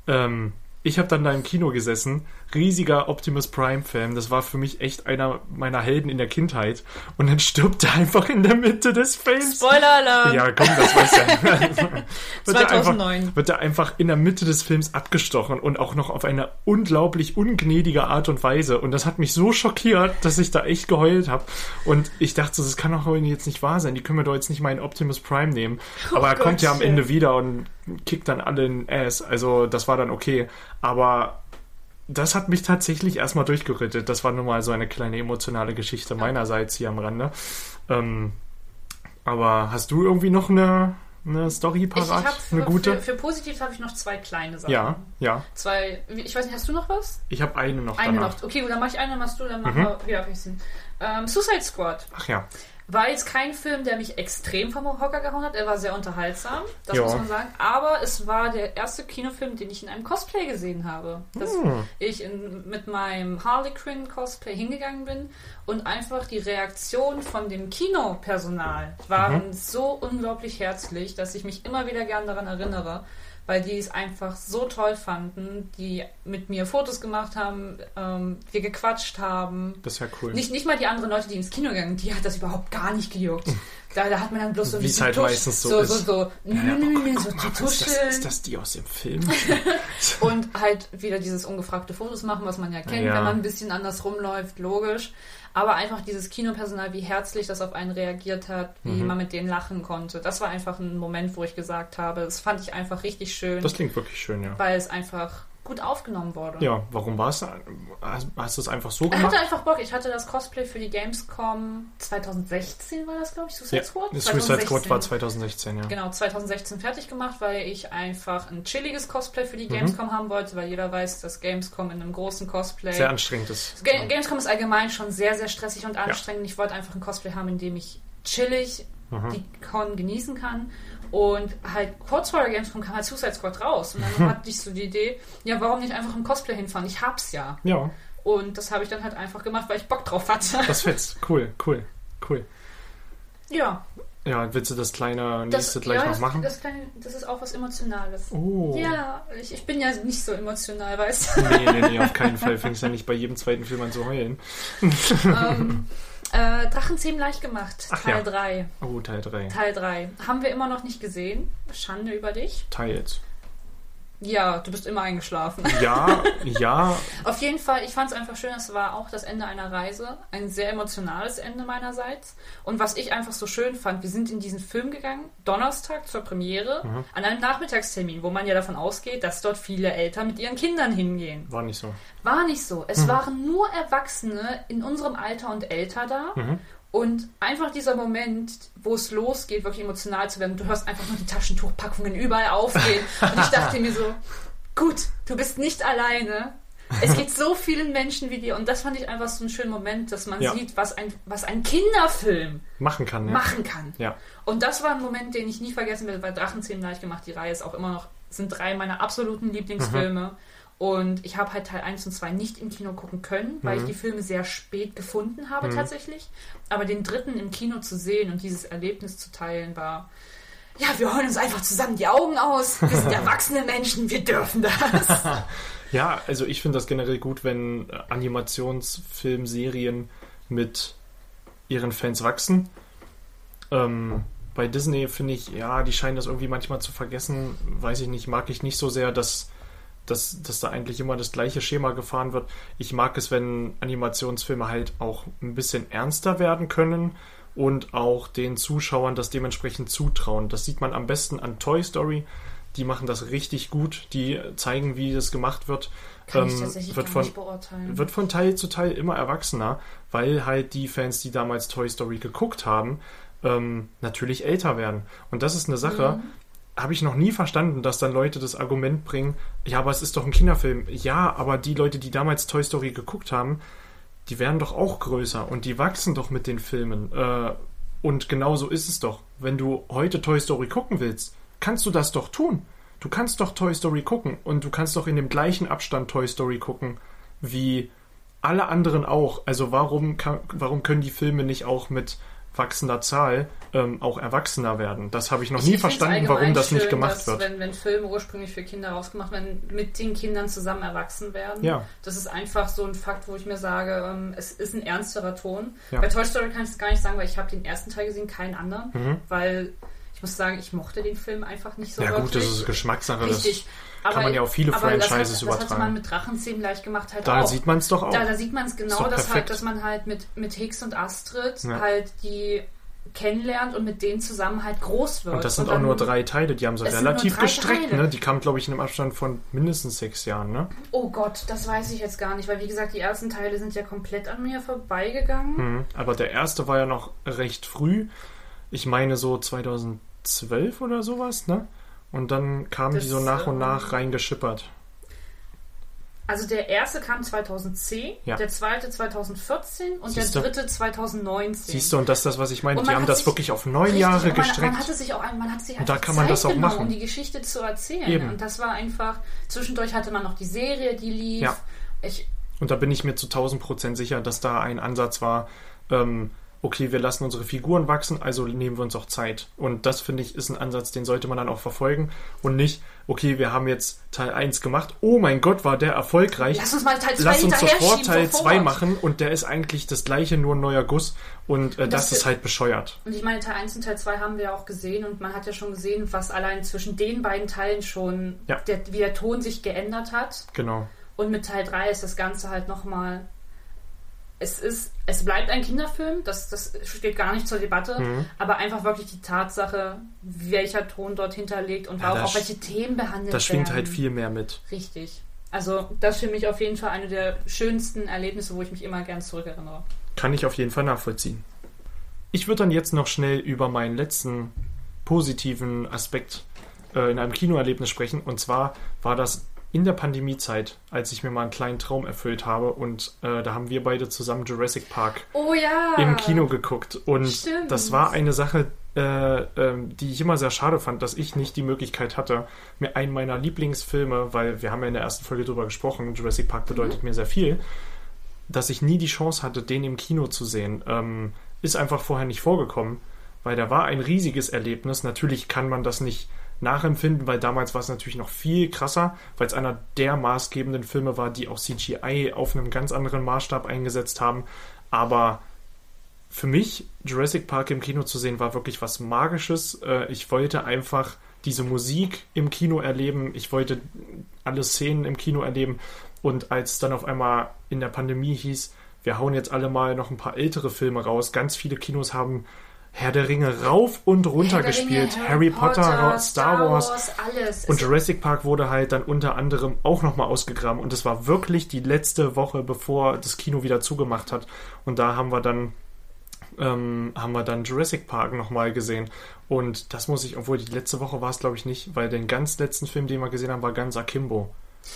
ähm, ich habe dann da im Kino gesessen, riesiger Optimus Prime-Fan. Das war für mich echt einer meiner Helden in der Kindheit. Und dann stirbt er einfach in der Mitte des Films. Spoiler-Alarm. Ja, komm, das weiß ja. wird er 2009. Einfach, wird er einfach in der Mitte des Films abgestochen und auch noch auf eine unglaublich ungnädige Art und Weise. Und das hat mich so schockiert, dass ich da echt geheult habe. Und ich dachte, das kann doch jetzt nicht wahr sein. Die können mir doch jetzt nicht meinen Optimus Prime nehmen. Aber er kommt ja am. Ende wieder und kickt dann alle in den Ass. Also das war dann okay. Aber das hat mich tatsächlich erstmal durchgerettet. Das war nun mal so eine kleine emotionale Geschichte meinerseits hier am Rande. Ähm, aber hast du irgendwie noch eine, eine Story Ich, ich parat? hab eine für, gute? Für, für positiv habe ich noch zwei kleine Sachen. ja, ja. Zwei, ich weiß nicht, hast du noch was? Ich habe eine noch Eine danach. noch. Okay, gut, dann mach ich eine, dann machst du, dann machen Mhm. wir wieder vergessen. Ähm, Suicide Squad Ach ja. War jetzt kein Film, der mich extrem vom Hocker gehauen hat. Er war sehr unterhaltsam, das Ja. muss man sagen. Aber es war der erste Kinofilm, den ich in einem Cosplay gesehen habe. Dass Hm. ich in, mit meinem Harley Quinn Cosplay hingegangen bin und einfach die Reaktion von dem Kinopersonal waren Mhm. so unglaublich herzlich, dass ich mich immer wieder gern daran erinnere, weil die es einfach so toll fanden, die mit mir Fotos gemacht haben, ähm, wir gequatscht haben. Das ja cool. Nicht, nicht mal die anderen Leute, die ins Kino gegangen, die hat das überhaupt gar nicht gejuckt. Da, da hat man dann bloß so Wie es bisschen halt Tusch- meistens so so, ist. so, so, Ja, ja, so guck zu mal, ist, das, ist das die aus dem Film? und halt wieder dieses ungefragte Fotos machen, was man ja kennt, Ja. wenn man ein bisschen anders rumläuft, logisch. Aber einfach dieses Kinopersonal, wie herzlich das auf einen reagiert hat, wie Mhm. man mit denen lachen konnte. Das war einfach ein Moment, wo ich gesagt habe, das fand ich einfach richtig schön, Das klingt wirklich schön, ja. weil es einfach gut aufgenommen wurde. Ja, warum war es? Hast, hast du es einfach so Ich gemacht? hatte einfach Bock. Ich hatte das Cosplay für die Gamescom 2016 war das, glaube ich, Suicide Ja, Squad? das Suicide Squad war 2016, ja. Genau, 2016 fertig gemacht, weil ich einfach ein chilliges Cosplay für Mhm. die Gamescom haben wollte, weil jeder weiß, dass Gamescom in einem großen Cosplay. Sehr anstrengend ist. Ga Gamescom ist allgemein schon sehr, sehr stressig und anstrengend. Ich wollte einfach ein Cosplay haben, in dem ich chillig Mhm. die Con genießen kann. Und halt kurz vor der Gamescom kam halt Suicide Squad raus. Und dann hatte ich so die Idee, ja, warum nicht einfach im Cosplay hinfahren? Ich hab's ja. Ja, Und das habe ich dann halt einfach gemacht, weil ich Bock drauf hatte. das fetzt. Cool, cool, cool. ja, Ja, willst du das kleine nächste das, gleich ja, noch das, machen? Das, kleine, das ist auch was Emotionales. oh. Ja, ich, ich bin ja nicht so emotional, weißt du. Nee, nee, nee, auf keinen Fall. Fängst ja nicht bei jedem zweiten Film an zu heulen. ähm, äh, Drachenzähmen leicht gemacht, Ach Teil ja. 3. Oh, Teil 3. Teil 3. Haben wir immer noch nicht gesehen. Schande über dich. Teils. Ja, du bist immer eingeschlafen. Ja, ja, Auf jeden Fall, ich fand es einfach schön, es war auch das Ende einer Reise. Ein sehr emotionales Ende meinerseits. Und was ich einfach so schön fand, wir sind in diesen Film gegangen, Donnerstag zur Premiere, Mhm. an einem Nachmittagstermin, wo man ja davon ausgeht, dass dort viele Eltern mit ihren Kindern hingehen. war nicht so. War nicht so. Es waren nur Erwachsene in unserem Alter und älter da. Mhm. Und einfach dieser Moment, wo es losgeht, wirklich emotional zu werden, du hörst einfach nur die Taschentuchpackungen überall aufgehen. und ich dachte mir so, gut, du bist nicht alleine. Es geht so vielen Menschen wie dir. Und das fand ich einfach so einen schönen Moment, dass man Ja. sieht, was ein, was ein Kinderfilm Machen kann, ja. machen kann. Ja. Und das war ein Moment, den ich nie vergessen werde, weil Drachenzähmen leicht gemacht, die Reihe ist auch immer noch, sind drei meiner absoluten Lieblingsfilme. Und ich habe halt Teil 1 und 2 nicht im Kino gucken können, weil ich die Filme sehr spät gefunden habe tatsächlich. Aber den dritten im Kino zu sehen und dieses Erlebnis zu teilen war, ja, wir holen uns einfach zusammen die Augen aus. Wir sind erwachsene Menschen, wir dürfen das. Ja, also ich finde das generell gut, wenn Animationsfilmserien mit ihren Fans wachsen. Ähm, bei Disney finde ich, ja, die scheinen das irgendwie manchmal zu vergessen. Weiß ich nicht, mag ich nicht so sehr, dass, dass, dass da eigentlich immer das gleiche Schema gefahren wird. Ich mag es, wenn Animationsfilme halt auch ein bisschen ernster werden können und auch den Zuschauern das dementsprechend zutrauen. Das sieht man am besten an Toy Story. Die machen das richtig gut. Die zeigen, wie das gemacht wird. Kann ich Ähm, tatsächlich wird von, nicht beurteilen. wird von Teil zu Teil immer erwachsener, weil halt die Fans, die damals Toy Story geguckt haben, ähm, natürlich älter werden. Und das ist eine Sache, habe ich noch nie verstanden, dass dann Leute das Argument bringen, ja, aber es ist doch ein Kinderfilm. Ja, aber die Leute, die damals Toy Story geguckt haben, die werden doch auch größer und die wachsen doch mit den Filmen. Äh, und genau so ist es doch. Wenn du heute Toy Story gucken willst, kannst du das doch tun. Du kannst doch Toy Story gucken und du kannst doch in dem gleichen Abstand Toy Story gucken wie alle anderen auch. Also warum, kann, warum können die Filme nicht auch mit wachsender Zahl ähm, auch erwachsener werden? Das habe ich noch nie Ich find's verstanden, warum das nicht schön, gemacht dass, wird. Wenn, wenn Filme ursprünglich für Kinder rausgemacht werden, mit den Kindern zusammen erwachsen werden. Ja. Das ist einfach so ein Fakt, wo ich mir sage, ähm, es ist ein ernsterer Ton. Ja. Bei Toy Story kann ich es gar nicht sagen, weil ich habe den ersten Teil gesehen, keinen anderen. Mhm. Weil ich muss sagen, ich mochte den Film einfach nicht so ja gut, das wirklich. ist Geschmackssache. Das, Richtig. kann man ja auf viele aber das Franchises hat, Das übertragen. hatte man mit Drachenzähmen leicht gemacht halt da auch. sieht man es doch auch. Da, da sieht man es genau, dass, halt, dass man halt mit, mit Hicks und Astrid Ja. halt die kennenlernt und mit denen zusammen halt groß wird. und das sind auch dann- nur drei Teile, die haben sie relativ gestreckt, ne? Die kamen, glaube ich, in einem Abstand von mindestens sechs Jahren, ne? Oh Gott, das weiß ich jetzt gar nicht, weil wie gesagt, die ersten Teile sind ja komplett an mir vorbeigegangen. Mhm. Aber der erste war ja noch recht früh. Ich meine so 2012 oder sowas, ne? Und dann kamen Das, die so nach und ähm, nach reingeschippert. Also der erste kam 2010, Ja. der zweite 2014 und Siehst du? der dritte 2019. Siehst du, und das ist das, was ich meine. Die haben das sich- wirklich auf neun Richtig, Jahre man, gestreckt. Man hatte sich auch, man hat sich Und da kann man Zeit das auch genommen, machen. um die Geschichte zu erzählen. Eben. Und das war einfach, zwischendurch hatte man noch die Serie, die lief. Ja. Ich, Und da bin ich mir zu 1000 Prozent sicher, dass da ein Ansatz war, ähm, okay, wir lassen unsere Figuren wachsen, also nehmen wir uns auch Zeit. Und das finde ich ist ein Ansatz, den sollte man dann auch verfolgen und nicht, okay, wir haben jetzt Teil 1 gemacht, oh mein Gott, war der erfolgreich. Lass uns mal Teil 2 Lass uns sofort Teil sofort. 2 machen und der ist eigentlich das gleiche, nur ein neuer Guss und äh, das, das- ist halt bescheuert. Und ich meine, Teil 1 und Teil 2 haben wir ja auch gesehen und man hat ja schon gesehen, was allein zwischen den beiden Teilen schon, Ja. der, wie der Ton sich geändert hat. Genau. Und mit Teil 3 ist das Ganze halt nochmal. Es ist, es bleibt ein Kinderfilm, das, das steht gar nicht zur Debatte, Mhm. aber einfach wirklich die Tatsache, welcher Ton dort hinterlegt und Ja, auch, auch welche Themen behandelt Da schwingt werden. halt viel mehr mit. Richtig. Also, das ist für mich auf jeden Fall eine der schönsten Erlebnisse, wo ich mich immer gern zurückerinnere. Kann ich auf jeden Fall nachvollziehen. Ich würde dann jetzt noch schnell über meinen letzten positiven Aspekt äh, in einem Kinoerlebnis sprechen. Und zwar war das in der Pandemiezeit, als ich mir mal einen kleinen Traum erfüllt habe. Und äh, da haben wir beide zusammen Jurassic Park Oh ja! im Kino geguckt. Und Stimmt. das war eine Sache, äh, ähm, die ich immer sehr schade fand, dass ich nicht die Möglichkeit hatte, mir einen meiner Lieblingsfilme, weil wir haben ja in der ersten Folge drüber gesprochen, Jurassic Park bedeutet mir sehr viel, dass ich nie die Chance hatte, den im Kino zu sehen. Ähm, ist einfach vorher nicht vorgekommen, weil da war ein riesiges Erlebnis. Natürlich kann man das nicht nachempfinden, weil damals war es natürlich noch viel krasser, weil es einer der maßgebenden Filme war, die auch CGI auf einem ganz anderen Maßstab eingesetzt haben. Aber für mich, Jurassic Park im Kino zu sehen, war wirklich was Magisches. Äh, Ich wollte einfach diese Musik im Kino erleben. Ich wollte alle Szenen im Kino erleben. Und als dann auf einmal in der Pandemie hieß, wir hauen jetzt alle mal noch ein paar ältere Filme raus, ganz viele Kinos haben Herr der Ringe rauf und runter Herr der Ringe, gespielt. Harry Potter, Star, Star Wars. Wars, alles. Und Jurassic Park wurde halt dann unter anderem auch nochmal ausgegraben. Und es war wirklich die letzte Woche, bevor das Kino wieder zugemacht hat. Und da haben wir dann, ähm, haben wir dann Jurassic Park nochmal gesehen. Und das muss ich, obwohl die letzte Woche war es, glaube ich, nicht, weil den ganz letzten Film, den wir gesehen haben, war ganz Akimbo.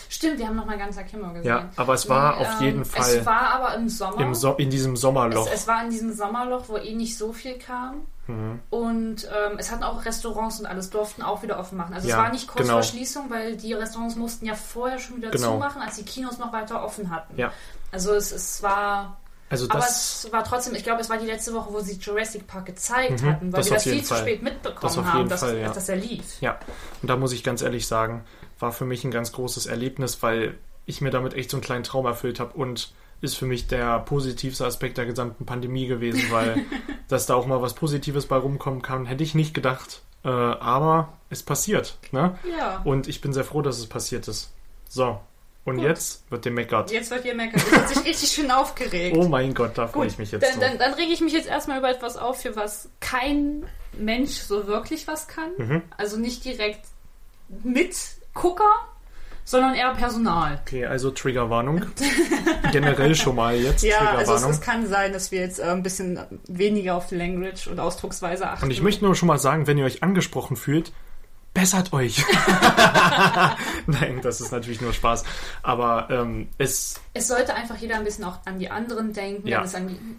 Stimmt, wir haben noch mal ganz Akimbo gesehen. Ja, aber es war auf jeden ähm, Fall Es war aber im Sommer. im so in diesem Sommerloch. Es, es war in diesem Sommerloch, wo eh nicht so viel kam. Mhm. Und ähm, es hatten auch Restaurants und alles durften auch wieder offen machen. Also Ja, es war nicht kurz genau. vor Schließung, weil die Restaurants mussten ja vorher schon wieder Genau. zumachen, als die Kinos noch weiter offen hatten. Ja. Also es, es war. Also aber es war trotzdem, ich glaube, es war die letzte Woche, wo sie Jurassic Park gezeigt Mhm, hatten, weil das wir das viel jeden zu Fall. spät mitbekommen Das haben, jeden dass, Fall, ja. dass er lief. Ja, und da muss ich ganz ehrlich sagen, war für mich ein ganz großes Erlebnis, weil ich mir damit echt so einen kleinen Traum erfüllt habe und ist für mich der positivste Aspekt der gesamten Pandemie gewesen, weil dass da auch mal was Positives bei rumkommen kann, hätte ich nicht gedacht. Äh, aber es passiert, ne? Ja. Und ich bin sehr froh, dass es passiert ist. So, und Gut. jetzt wird dem meckert. Jetzt wird ihr meckern. Jetzt hat sich richtig schön aufgeregt. Oh mein Gott, da freue ich mich jetzt dann, dann, dann rege ich mich jetzt erstmal über etwas auf, für was kein Mensch so wirklich was kann. Mhm. Also nicht direkt Mitgucker, sondern eher Personal. Okay, also Triggerwarnung. Generell schon mal jetzt Ja, also es, Triggerwarnung. es kann sein, dass wir jetzt äh, ein bisschen weniger auf Language und Ausdrucksweise achten. Und ich möchte nur schon mal sagen, wenn ihr euch angesprochen fühlt, bessert euch. Nein, das ist natürlich nur Spaß. Aber ähm, es, es sollte einfach jeder ein bisschen auch an die anderen denken Ja.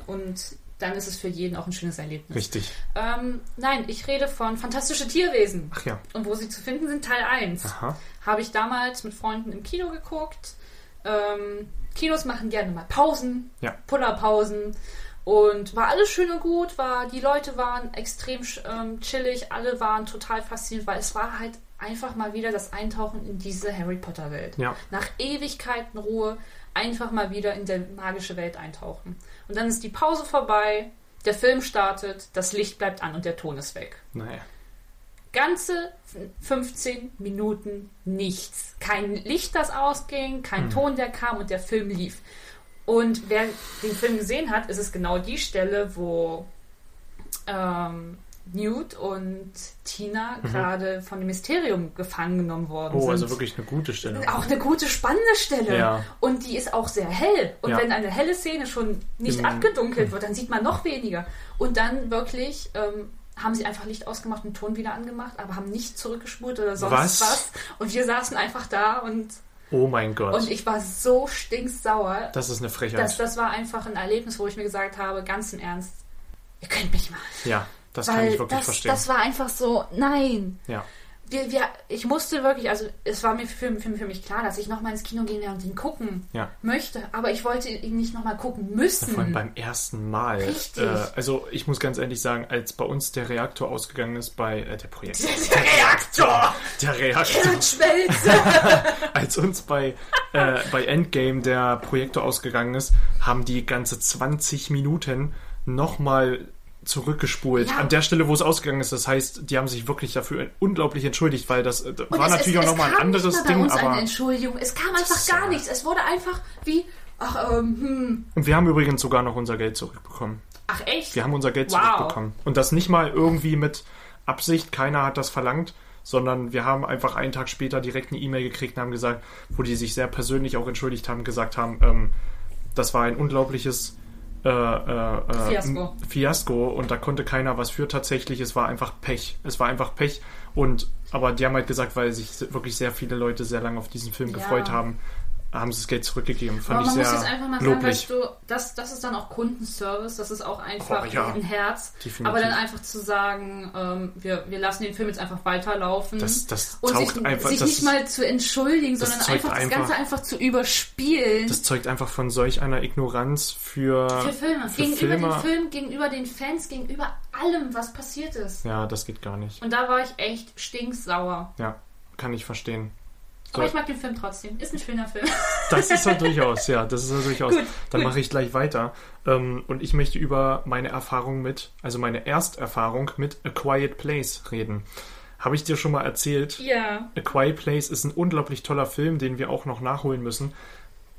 und dann ist es für jeden auch ein schönes Erlebnis. richtig. Ähm, nein, ich rede von Fantastische Tierwesen. Ach ja. Und wo sie zu finden sind, Teil 1. Aha. Habe ich damals mit Freunden im Kino geguckt. Ähm, Kinos machen gerne mal Pausen, Ja. Pullerpausen. Und war alles schön und gut, war, die Leute waren extrem ähm, chillig, alle waren total fasziniert, weil es war halt einfach mal wieder das Eintauchen in diese Harry Potter Welt. Ja. Nach Ewigkeiten Ruhe einfach mal wieder in der magische Welt eintauchen. Und dann ist die Pause vorbei, der Film startet, das Licht bleibt an und der Ton ist weg Naja. ganze 15 Minuten nichts. Kein Licht, das ausging, kein Ton, der kam und der Film lief. Und wer den Film gesehen hat, ist es genau die Stelle, wo ähm, Newt und Tina gerade von dem Mysterium gefangen genommen worden Oh, sind. also wirklich eine gute Stelle. Auch eine gute, spannende Stelle. Ja. Und die ist auch sehr hell. Und Ja. wenn eine helle Szene schon nicht Im- abgedunkelt wird, dann sieht man noch weniger. Und dann wirklich ähm, haben sie einfach Licht ausgemacht und Ton wieder angemacht, aber haben nicht zurückgespult oder sonst Was? was. Und wir saßen einfach da und, Oh mein Gott. und ich war so stinksauer. das ist eine Frechheit. Das, das war einfach ein Erlebnis, wo ich mir gesagt habe, ganz im Ernst, ihr könnt mich mal. ja, das kann Weil ich wirklich das, verstehen. das war einfach so, nein. ja. wir, wir, ich musste wirklich, also es war mir für, für, für mich klar, dass ich nochmal ins Kino gehen werde und ihn gucken Ja. möchte, aber ich wollte ihn nicht nochmal gucken müssen. Vor allem beim ersten Mal. Richtig. Äh, also ich muss ganz ehrlich sagen, als bei uns der Reaktor ausgegangen ist bei äh, der Projekt. Der Reaktor! Der Reaktor. Hirnschmelze! Als uns bei, äh, bei Endgame der Projektor ausgegangen ist, haben die ganze 20 Minuten nochmal zurückgespult. Ja. An der Stelle, wo es ausgegangen ist. Das heißt, die haben sich wirklich dafür unglaublich entschuldigt, weil das äh, Und war es- natürlich es, auch nochmal ein anderes nicht mal bei Ding, uns eine aber. Entschuldigung. Es kam einfach gar nichts. Es wurde einfach wie, ach, ähm, hm. Und wir haben übrigens sogar noch unser Geld zurückbekommen. Ach echt? Wir haben unser Geld Wow. zurückbekommen. Und das nicht mal irgendwie mit Absicht, keiner hat das verlangt, sondern wir haben einfach einen Tag später direkt eine E-Mail gekriegt und haben gesagt, wo die sich sehr persönlich auch entschuldigt haben, gesagt haben, ähm, das war ein unglaubliches äh, äh, äh, Fiasko. Fiasko und da konnte keiner was für tatsächlich. Es war einfach Pech. Es war einfach Pech. Und aber die haben halt gesagt, weil sich wirklich sehr viele Leute sehr lange auf diesen Film Ja. gefreut haben, haben sie das Geld zurückgegeben. Fand Aber man ich muss sehr jetzt einfach mal sagen, loblich. weißt du, das, das ist dann auch Kundenservice, das ist auch einfach Oh, ja. ein Herz. Definitiv. Aber dann einfach zu sagen, ähm, wir, wir lassen den Film jetzt einfach weiterlaufen. Das- das und sich, einfach- sich das nicht ist- mal zu entschuldigen, sondern einfach das einfach- Ganze einfach zu überspielen. Das zeugt einfach von solch einer Ignoranz für, für Filme. für gegenüber Filme. den Film, gegenüber den Fans, gegenüber allem, was passiert ist. Ja, das geht gar nicht. Und da war ich echt stinksauer. Ja, kann ich verstehen. Aber ich mag den Film trotzdem. Ist ein schöner Film. das ist er durchaus, ja, das ist er durchaus. Gut, Dann mache ich gleich weiter. Ähm, und ich möchte über meine Erfahrung mit, also meine Ersterfahrung mit A Quiet Place reden. Habe ich dir schon mal erzählt? ja. A Quiet Place ist ein unglaublich toller Film, den wir auch noch nachholen müssen,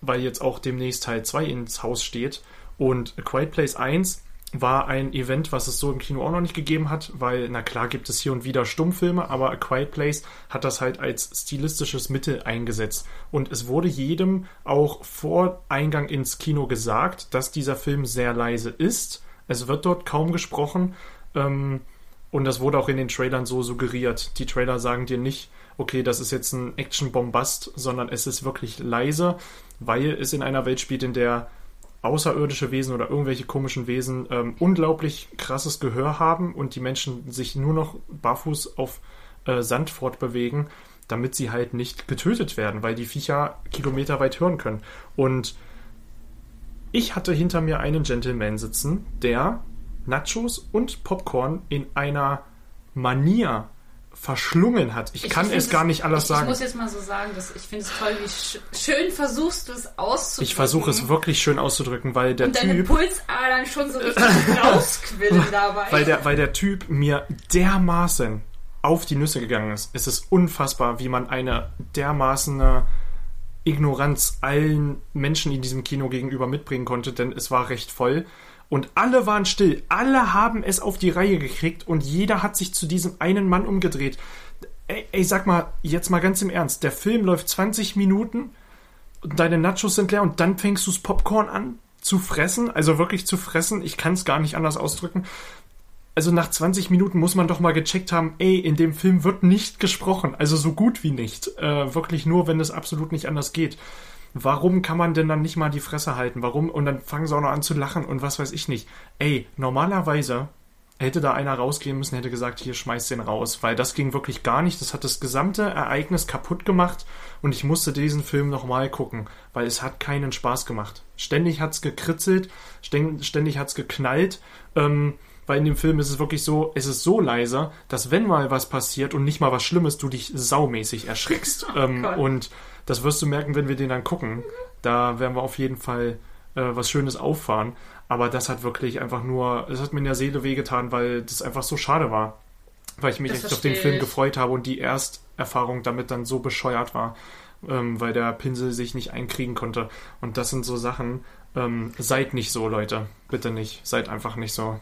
weil jetzt auch demnächst Teil 2 ins Haus steht. Und A Quiet Place 1 war ein Event, was es so im Kino auch noch nicht gegeben hat, weil, na klar, gibt es hier und wieder Stummfilme, aber A Quiet Place hat das halt als stilistisches Mittel eingesetzt. Und es wurde jedem auch vor Eingang ins Kino gesagt, dass dieser Film sehr leise ist. Es wird dort kaum gesprochen. Ähm, und das wurde auch in den Trailern so suggeriert. Die Trailer sagen dir nicht, okay, das ist jetzt ein Action-Bombast, sondern es ist wirklich leise, weil es in einer Welt spielt, in der außerirdische Wesen oder irgendwelche komischen Wesen ähm, unglaublich krasses Gehör haben und die Menschen sich nur noch barfuß auf äh, Sand fortbewegen, damit sie halt nicht getötet werden, weil die Viecher kilometerweit hören können. Und ich hatte hinter mir einen Gentleman sitzen, der Nachos und Popcorn in einer Manier verschlungen hat. Ich, kann find es gar nicht anders ich, sagen. Ich muss jetzt mal so sagen, dass ich finde es toll, wie sch schön versuchst du es auszudrücken. Ich versuche es wirklich schön auszudrücken, weil der Und deine Typ, Pulsadern schon so richtig rausquillen dabei. weil der, weil der Typ mir dermaßen auf die Nüsse gegangen ist. Es ist unfassbar, wie man eine dermaßene Ignoranz allen Menschen in diesem Kino gegenüber mitbringen konnte, denn es war recht voll. Und alle waren still. Alle haben es auf die Reihe gekriegt und jeder hat sich zu diesem einen Mann umgedreht. Ey, ey, sag mal, jetzt mal ganz im Ernst. Der Film läuft 20 Minuten deine Nachos sind leer und dann fängst du das Popcorn an zu fressen. Also wirklich zu fressen. Ich kann es gar nicht anders ausdrücken. Also nach 20 Minuten muss man doch mal gecheckt haben, ey, in dem Film wird nicht gesprochen. Also so gut wie nicht. Äh, wirklich nur, wenn es absolut nicht anders geht. Warum kann man denn dann nicht mal die Fresse halten? Warum? Und dann fangen sie auch noch an zu lachen und was weiß ich nicht. Ey, normalerweise hätte da einer rausgehen müssen, hätte gesagt, hier schmeiß den raus, weil das ging wirklich gar nicht. Das hat das gesamte Ereignis kaputt gemacht und ich musste diesen Film nochmal gucken, weil es hat keinen Spaß gemacht. Ständig hat's gekritzelt, ständig, ständig hat's geknallt. Ähm, weil in dem Film ist es wirklich so, es ist so leise, dass wenn mal was passiert und nicht mal was Schlimmes, du dich saumäßig erschreckst. ähm, Gott. und das wirst du merken, wenn wir den dann gucken. Da werden wir auf jeden Fall äh, was Schönes auffahren. Aber das hat wirklich einfach nur, es hat mir in der Seele wehgetan, weil das einfach so schade war. Weil ich mich Das echt auf den Film ich. gefreut habe und die Ersterfahrung damit dann so bescheuert war, ähm, weil der Pinsel sich nicht einkriegen konnte. Und das sind so Sachen, ähm, seid nicht so, Leute. Bitte nicht. Seid einfach nicht so.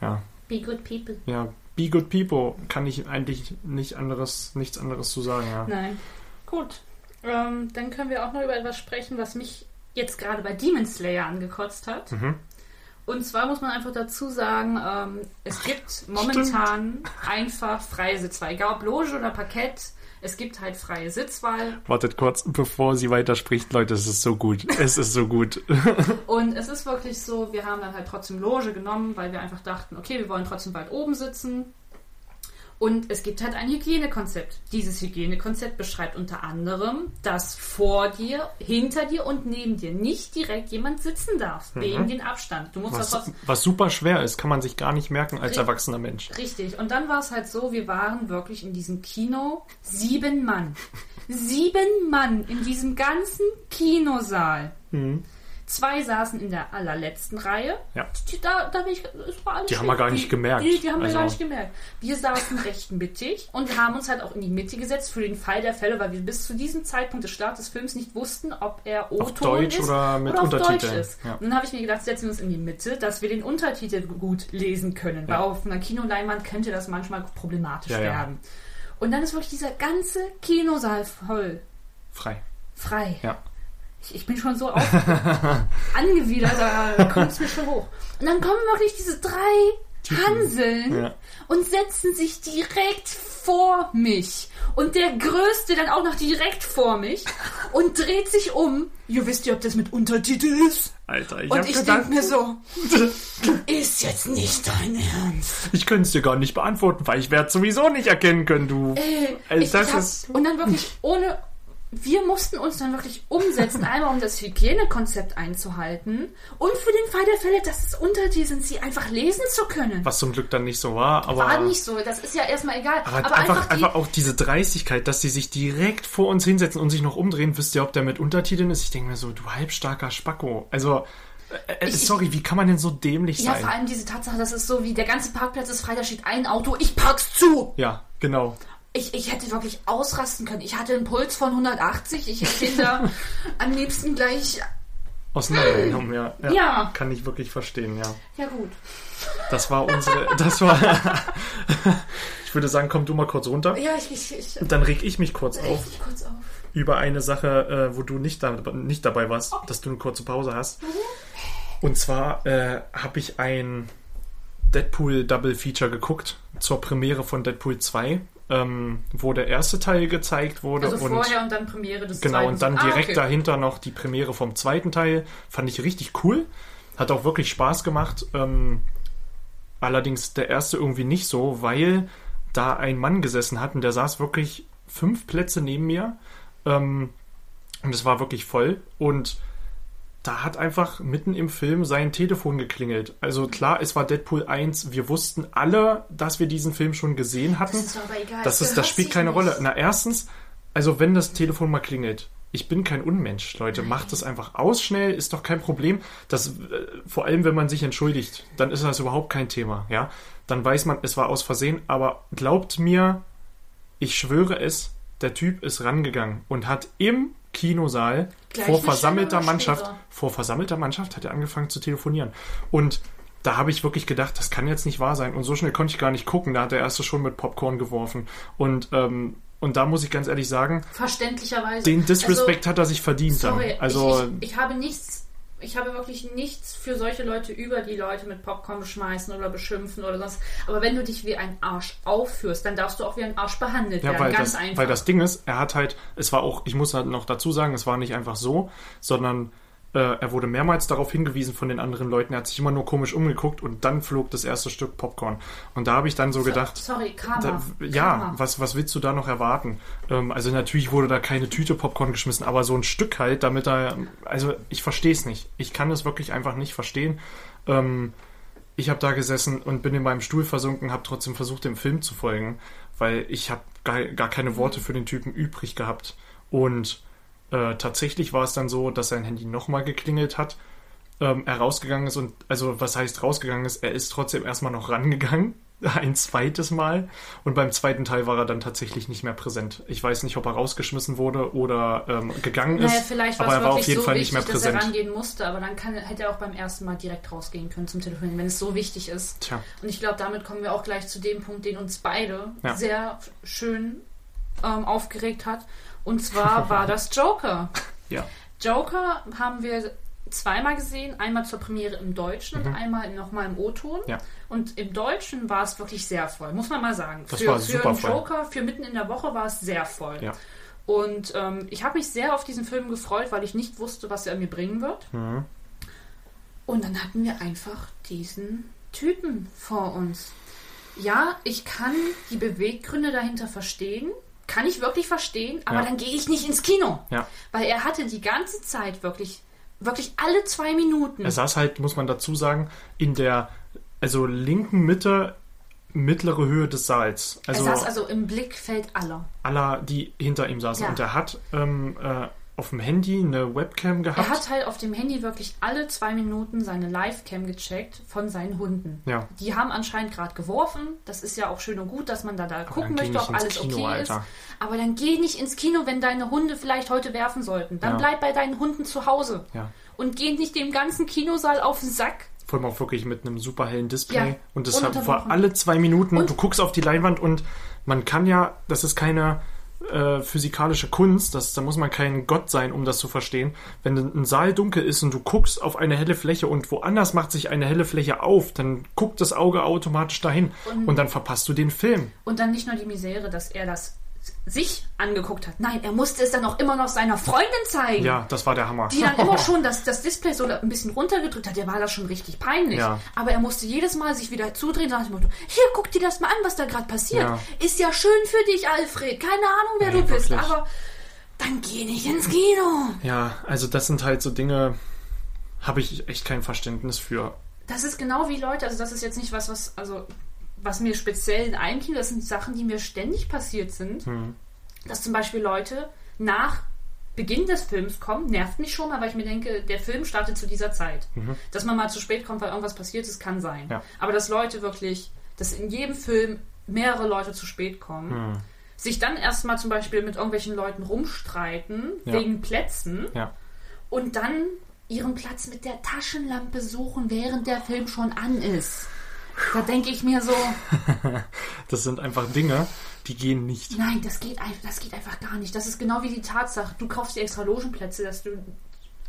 Ja. Be good people. Ja, be good people kann ich eigentlich nicht anderes, nichts anderes zu sagen, ja. Nein. Gut. Ähm, dann können wir auch noch über etwas sprechen, was mich jetzt gerade bei Demon Slayer angekotzt hat. Mhm. Und zwar muss man einfach dazu sagen, ähm, es gibt momentan einfach freie Sitzwahl. Egal ob Loge oder Parkett, es gibt halt freie Sitzwahl. Wartet kurz, bevor sie weiterspricht, Leute, es ist so gut. Es ist so gut. Und es ist wirklich so, wir haben dann halt trotzdem Loge genommen, weil wir einfach dachten, okay, wir wollen trotzdem weit oben sitzen. Und es gibt halt ein Hygienekonzept. Dieses Hygienekonzept beschreibt unter anderem, dass vor dir, hinter dir und neben dir nicht direkt jemand sitzen darf, wegen den Abstand. Du musst Mhm. Was, was super schwer ist, kann man sich gar nicht merken als erwachsener Mensch. Richtig. Und dann war es halt so, wir waren wirklich in diesem Kino sieben Mann. Sieben Mann in diesem ganzen Kinosaal. Mhm. Zwei saßen in der allerletzten Reihe. Ja. Die, da, da bin ich, es war alles Die haben wir gar nicht gemerkt. Die, die haben wir Also- gar nicht gemerkt. Wir saßen recht mittig und haben uns halt auch in die Mitte gesetzt für den Fall der Fälle, weil wir bis zu diesem Zeitpunkt des Starts des Films nicht wussten, ob er O-Ton Deutsch ist oder mit auf Deutsch Untertiteln. ist. Ja. Und dann habe ich mir gedacht, setzen wir uns in die Mitte, dass wir den Untertitel gut lesen können. Weil Ja. auf einer Kinoleinwand könnte das manchmal problematisch ja. werden. Und dann ist wirklich dieser ganze Kinosaal voll Frei. frei. Ja. Ich, ich bin schon so auf angewidert, da kommt es mir schon hoch. Und dann kommen wirklich diese drei Hanseln Ja. und setzen sich direkt vor mich. Und der Größte dann auch noch direkt vor mich und dreht sich um. Ihr wisst ja, ob das mit Untertitel ist. Alter, ich Und ich denke mir so, ist jetzt nicht dein Ernst. ich könnte es dir gar nicht beantworten, weil ich werde sowieso nicht erkennen können, du. Äh, Also ich, das ich hab, ist- und dann wirklich ohne. Wir mussten uns dann wirklich umsetzen, einmal um das Hygienekonzept einzuhalten und für den Fall der Fälle, dass es Untertitel sind, sie einfach lesen zu können. Was zum Glück dann nicht so war, aber. War nicht so, das ist ja erstmal egal. Aber, Aber, einfach, einfach, die, einfach auch diese Dreistigkeit, dass sie sich direkt vor uns hinsetzen und sich noch umdrehen. Wisst ihr, ob der mit Untertiteln ist? Ich denke mir so, du halbstarker Spacko. Also, äh, äh, Ich- sorry, wie kann man denn so dämlich ja, sein? vor allem diese Tatsache, das ist so wie der ganze Parkplatz ist frei, da steht ein Auto, ich park's zu. Ja, genau. Ich, ich hätte wirklich ausrasten können. Ich hatte einen Puls von 180, ich hätte ihn da am liebsten gleich. Auseinandergenommen, ja. ja. Ja. Kann ich wirklich verstehen, ja. Ja, gut. Das war unsere, das war, ich würde sagen, komm du mal kurz runter. Ja, ich, ich, ich. Dann reg ich mich kurz auf Ich kurz auf. über eine Sache, äh, wo du nicht, da, nicht dabei warst, dass du eine kurze Pause hast. Und zwar äh, habe ich ein Deadpool Double Feature geguckt zur Premiere von Deadpool 2, ähm, wo der erste Teil gezeigt wurde Also und vorher und dann Premiere des Genau, und dann Ah, direkt okay. dahinter noch die Premiere vom zweiten Teil. Fand ich richtig cool. Hat auch wirklich Spaß gemacht. Ähm, allerdings der erste irgendwie nicht so, weil da ein Mann gesessen hat und der saß wirklich fünf Plätze neben mir. Ähm, und es war wirklich voll. Und da hat einfach mitten im Film sein Telefon geklingelt. Also klar, es war Deadpool 1. Wir wussten alle, dass wir diesen Film schon gesehen hatten. Das ist aber egal. Das, ist, das spielt keine nicht. Rolle. Na, erstens, also wenn das Telefon mal klingelt, ich bin kein Unmensch, Leute. Macht es einfach aus schnell, ist doch kein Problem. Das, äh, vor allem, wenn man sich entschuldigt, dann ist das überhaupt kein Thema, ja. Dann weiß man, es war aus Versehen, aber glaubt mir, ich schwöre es, der Typ ist rangegangen und hat im Kinosaal Gleich vor versammelter Mannschaft, später. vor versammelter Mannschaft hat er angefangen zu telefonieren. Und da habe ich wirklich gedacht, das kann jetzt nicht wahr sein. Und so schnell konnte ich gar nicht gucken. Da hat der erste schon mit Popcorn geworfen. Und, ähm, und da muss ich ganz ehrlich sagen, Verständlicherweise. den Disrespect also, hat er sich verdient Sorry, dann. Also, ich, ich, ich habe nichts, ich habe wirklich nichts für solche Leute über, die Leute mit Popcorn beschmeißen oder beschimpfen oder sonst. Aber wenn du dich wie ein Arsch aufführst, dann darfst du auch wie ein Arsch behandelt ja, werden. weil Ganz das, einfach. weil das Ding ist, er hat halt, es war auch, ich muss halt noch dazu sagen, es war nicht einfach so, sondern er wurde mehrmals darauf hingewiesen von den anderen Leuten. Er hat sich immer nur komisch umgeguckt und dann flog das erste Stück Popcorn. Und da habe ich dann so gedacht, Sorry, Karma. Da, ja, Karma. was, was willst du da noch erwarten? Ähm, also natürlich wurde da keine Tüte Popcorn geschmissen, aber so ein Stück halt, damit er, also ich verstehe es nicht. Ich kann es wirklich einfach nicht verstehen. Ähm, ich habe da gesessen und bin in meinem Stuhl versunken, habe trotzdem versucht, dem Film zu folgen, weil ich habe gar, gar keine Worte für den Typen übrig gehabt. Und äh, tatsächlich war es dann so, dass sein Handy nochmal geklingelt hat, ähm, er rausgegangen ist und, also was heißt rausgegangen ist, er ist trotzdem erstmal noch rangegangen, ein zweites Mal und beim zweiten Teil war er dann tatsächlich nicht mehr präsent. Ich weiß nicht, ob er rausgeschmissen wurde oder ähm, gegangen ist, Naja, vielleicht war aber es er war wirklich auf jeden so Fall wichtig, nicht mehr dass er präsent. rangehen musste, aber dann kann, hätte er auch beim ersten Mal direkt rausgehen können zum Telefonieren, wenn es so wichtig ist. Tja, Und ich glaube, damit kommen wir auch gleich zu dem Punkt, den uns beide Ja. sehr schön ähm, aufgeregt hat. Und zwar war das Joker. ja. Joker haben wir zweimal gesehen, einmal zur Premiere im Deutschen und einmal nochmal im O-Ton. Mhm. Ja. Und im Deutschen war es wirklich sehr voll, muss man mal sagen. Das für war für super voll. Joker, für mitten in der Woche war es sehr voll. Ja. Und ähm, ich habe mich sehr auf diesen Film gefreut, weil ich nicht wusste, was er mir bringen wird. Mhm. Und dann hatten wir einfach diesen Typen vor uns. ja, ich kann die Beweggründe dahinter verstehen. Kann ich wirklich verstehen, aber Ja. dann gehe ich nicht ins Kino. Ja. Weil er hatte die ganze Zeit wirklich, wirklich alle zwei Minuten. Er saß halt, muss man dazu sagen, in der also linken Mitte, mittlere Höhe des Saals. Also, er saß also im Blickfeld aller. aller, die hinter ihm saßen. Ja. Und er hat ähm, äh, auf dem Handy eine Webcam gehabt. Er hat halt auf dem Handy wirklich alle zwei Minuten seine Livecam gecheckt von seinen Hunden. Ja. Die haben anscheinend gerade geworfen. Das ist ja auch schön und gut, dass man da, da gucken möchte, ob alles Kino, okay Alter. ist. Aber dann geh nicht ins Kino, wenn deine Hunde vielleicht heute werfen sollten. Dann Ja. bleib bei deinen Hunden zu Hause. Ja. Und geh nicht dem ganzen Kinosaal auf den Sack. Vor allem auch wirklich mit einem super hellen Display. Ja, und das war alle zwei Minuten. Und- du guckst auf die Leinwand und man kann ja, das ist keine äh, physikalische Kunst, das, da muss man kein Gott sein, um das zu verstehen. Wenn ein Saal dunkel ist und du guckst auf eine helle Fläche und woanders macht sich eine helle Fläche auf, dann guckt das Auge automatisch dahin und, Und- dann verpasst du den Film. Und dann nicht nur die Misere, dass er das sich angeguckt hat. Nein, er musste es dann auch immer noch seiner Freundin zeigen. Ja, das war der Hammer. die dann immer schon das, das Display so ein bisschen runtergedrückt hat, der war das schon richtig peinlich. Ja. Aber er musste jedes Mal sich wieder zudrehen und Motto, hier, guck dir das mal an, was da gerade passiert. Ja. Ist ja schön für dich, Alfred. Keine Ahnung, wer Nee, du bist, wirklich. aber dann geh nicht ins Kino. Ja, also das sind halt so Dinge, habe ich echt kein Verständnis für. Das ist genau wie Leute, also das ist jetzt nicht was, was, also was mir speziell in einem Kino, das sind Sachen, die mir ständig passiert sind, Hm. dass zum Beispiel Leute nach Beginn des Films kommen, nervt mich schon mal, weil ich mir denke, der Film startet zu dieser Zeit. Dass man mal zu spät kommt, weil irgendwas passiert ist, kann sein. Mhm. Ja. Aber dass Leute wirklich, dass in jedem Film mehrere Leute zu spät kommen, Hm. sich dann erstmal zum Beispiel mit irgendwelchen Leuten rumstreiten, Ja. wegen Plätzen, Ja. und dann ihren Platz mit der Taschenlampe suchen, während der Film schon an ist. Da denke ich mir so, Das sind einfach Dinge, die gehen nicht. nein, das geht, das geht einfach gar nicht. Das ist genau wie die Tatsache, du kaufst dir extra Logenplätze, dass du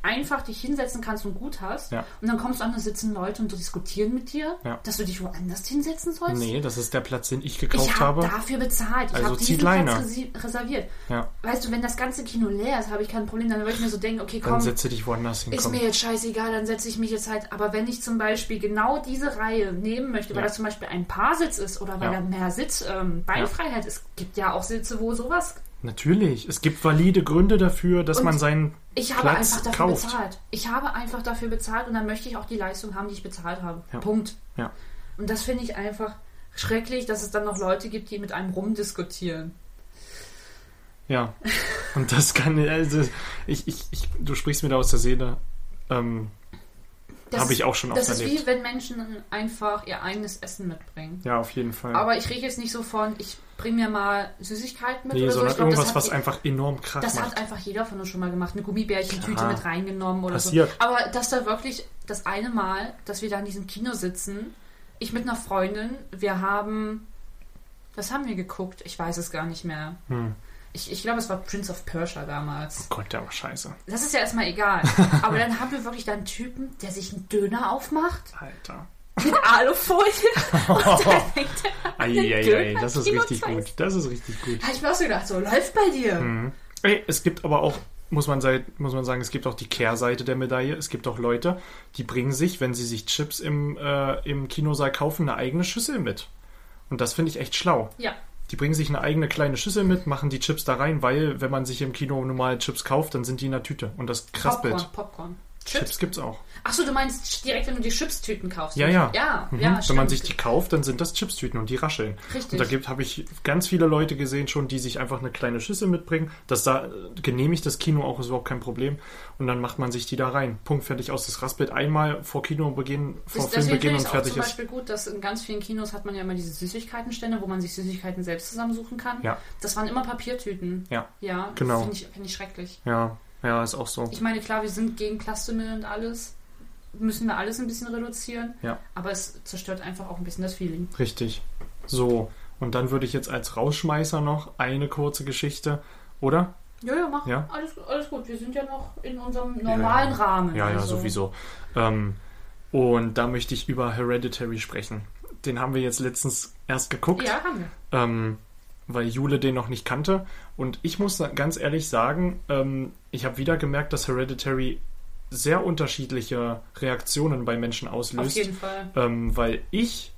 einfach dich hinsetzen kannst und gut hast. Ja. Und dann kommst du an, da sitzen Leute und diskutieren mit dir, Ja. dass du dich woanders hinsetzen sollst. Nee, das ist der Platz, den ich gekauft Ich habe. habe dafür bezahlt. Ich Also habe diesen Leine. Platz reserviert. Ja, Weißt du, wenn das ganze Kino leer ist, habe ich kein Problem. Dann würde ich mir so denken, okay, dann komm, setze dich woanders hin. Ist mir jetzt scheißegal, dann setze ich mich jetzt halt. Aber wenn ich zum Beispiel genau diese Reihe nehmen möchte, weil das zum Beispiel ein Paarsitz ist oder weil da mehr Sitz, ähm, Beinfreiheit ist, gibt ja auch Sitze, wo sowas. Natürlich, es gibt valide Gründe dafür, dass Und man seinen Ich habe Platz einfach dafür kauft. bezahlt. Ich habe einfach dafür bezahlt und dann möchte ich auch die Leistung haben, die ich bezahlt habe. Ja. Punkt. Ja. Und das finde ich einfach schrecklich, dass es dann noch Leute gibt, die mit einem rumdiskutieren. Ja. Und das kann, also, ich, ich, ich, du sprichst mir da aus der Seele. Ähm, Habe ist- ich auch schon oft Das ist erlebt. wie wenn Menschen einfach ihr eigenes Essen mitbringen. ja, auf jeden Fall. Aber ich rede jetzt nicht so von, ich bringe mir mal Süßigkeiten mit nee, oder so. Ich glaub, irgendwas, hat was einfach enorm krass Das macht. hat einfach jeder von uns schon mal gemacht. Eine Gummibärchentüte mit reingenommen oder Passiert. so. Aber dass da wirklich das eine Mal, dass wir da in diesem Kino sitzen, ich mit einer Freundin, wir haben. Was haben wir geguckt? Ich weiß es gar nicht mehr. Hm. Ich, ich glaube, es war Prince of Persia damals. Gott, der war scheiße. Das ist ja erstmal egal. Aber dann haben wir wirklich da einen Typen, der sich einen Döner aufmacht Alter. mit Alufolie. Und dann fängt er an, den Eieiei, Döner das ist richtig gut. Das ist richtig gut. Habe ich mir auch so gedacht, so läuft bei dir. Mhm. Ey, es gibt aber auch, muss man, sei- muss man sagen, es gibt auch die Kehrseite der Medaille. Es gibt auch Leute, die bringen sich, wenn sie sich Chips im, äh, im Kinosaal kaufen, eine eigene Schüssel mit. Und das finde ich echt schlau. Ja. Die bringen sich eine eigene kleine Schüssel mit, machen die Chips da rein, weil, wenn man sich im Kino normal Chips kauft, dann sind die in der Tüte. Und das Krassbild. Popcorn, Popcorn. Chips Chips. gibt's auch. Achso, du meinst direkt, wenn du die Chipstüten kaufst. Ja, ja. Ja, Mhm. ja, Wenn man sich die kauft, dann sind das Chipstüten und die rascheln. Richtig. Und da gibt habe ich ganz viele Leute gesehen schon, die sich einfach eine kleine Schüssel mitbringen. Das da genehmigt das Kino auch ist überhaupt kein Problem. Und dann macht man sich die da rein. Punkt fertig aus. Das Raspelt einmal vor Kinobeginn, vor Das- Deswegen Filmbeginn und ich es auch fertig zum ist. Beispiel gut, dass in ganz vielen Kinos hat man ja immer diese Süßigkeitenstände, wo man sich Süßigkeiten selbst zusammensuchen kann. Ja. Das waren immer Papiertüten. Ja. Ja, Genau. Finde ich, find ich schrecklich. Ja, ja, ist auch so. Ich meine, klar, wir sind gegen Plastikmüll und alles. Müssen wir alles ein bisschen reduzieren. Ja. Aber es zerstört einfach auch ein bisschen das Feeling. Richtig. So. Und dann würde ich jetzt als Rausschmeißer noch eine kurze Geschichte, oder? Ja, ja, mach. Ja. Alles, alles gut. Wir sind ja noch in unserem normalen ja. Rahmen. Ja, ja, also. sowieso. Ähm, und da möchte ich über Hereditary sprechen. Den haben wir jetzt letztens erst geguckt. Ja, haben wir. ähm, weil Jule den noch nicht kannte. Und ich muss ganz ehrlich sagen, ähm, ich habe wieder gemerkt, dass Hereditary sehr unterschiedliche Reaktionen bei Menschen Auf auslöst. jeden Fall. Ähm, weil ich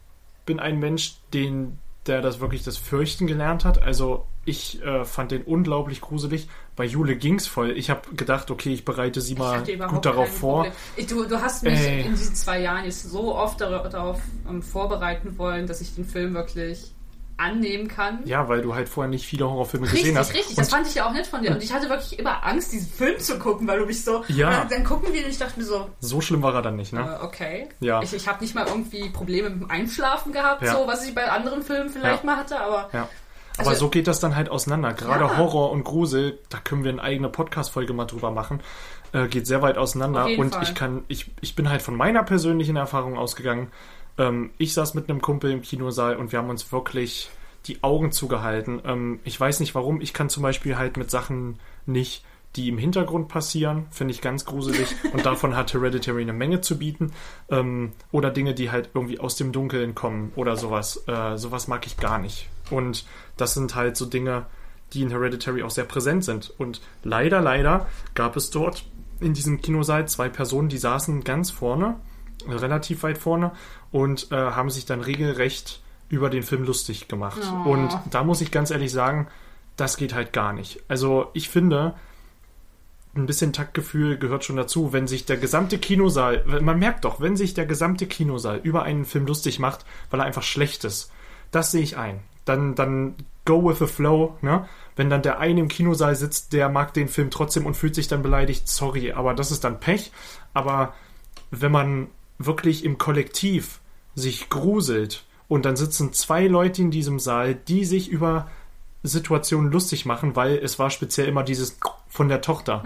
bin ein Mensch, den, der das wirklich das Fürchten gelernt hat. Also ich äh, fand den unglaublich gruselig. Bei Jule ging's voll. Ich habe gedacht, okay, ich bereite sie mal gut darauf vor. Ich, du, du hast mich Ey. in diesen zwei Jahren jetzt so oft dar- darauf ähm, vorbereiten wollen, dass ich den Film wirklich annehmen kann. Ja, weil du halt vorher nicht viele Horrorfilme Richtig, gesehen hast. richtig. Und Das fand ich ja auch nett von dir. Und ich hatte wirklich immer Angst, diesen Film zu gucken, weil du mich so. Ja. Dann, dann gucken wir und ich dachte mir so, so schlimm war er dann nicht, ne? äh, okay. Ja. Ich, ich habe nicht mal irgendwie Probleme mit dem Einschlafen gehabt, Ja. so was ich bei anderen Filmen vielleicht Ja. mal hatte, aber. Ja. Aber Also- so geht das dann halt auseinander. Gerade Ja. Horror und Grusel, da können wir eine eigene Podcast-Folge mal drüber machen. Äh, geht sehr weit auseinander. Und Fall. ich kann, ich, ich bin halt von meiner persönlichen Erfahrung ausgegangen. Ähm, ich saß mit einem Kumpel im Kinosaal und wir haben uns wirklich die Augen zugehalten. Ähm, ich weiß nicht warum. Ich kann zum Beispiel halt mit Sachen nicht, die im Hintergrund passieren, finde ich ganz gruselig. Und davon hat Hereditary eine Menge zu bieten. Ähm, oder Dinge, die halt irgendwie aus dem Dunkeln kommen oder sowas. Äh, sowas mag ich gar nicht. Und das sind halt so Dinge, die in Hereditary auch sehr präsent sind. Und leider, leider gab es dort in diesem Kinosaal zwei Personen, die saßen ganz vorne, relativ weit vorne, und äh, haben sich dann regelrecht über den Film lustig gemacht. Oh. Und da muss ich ganz ehrlich sagen, das geht halt gar nicht. Also ich finde, ein bisschen Taktgefühl gehört schon dazu, wenn sich der gesamte Kinosaal, man merkt doch, wenn sich der gesamte Kinosaal über einen Film lustig macht, weil er einfach schlecht ist, das sehe ich ein. Dann, dann go with the flow, ne? Wenn dann der eine im Kinosaal sitzt, der mag den Film trotzdem und fühlt sich dann beleidigt, sorry, aber das ist dann Pech. Aber wenn man wirklich im Kollektiv sich gruselt und dann sitzen zwei Leute in diesem Saal, die sich über Situationen lustig machen, weil es war speziell immer dieses von der Tochter,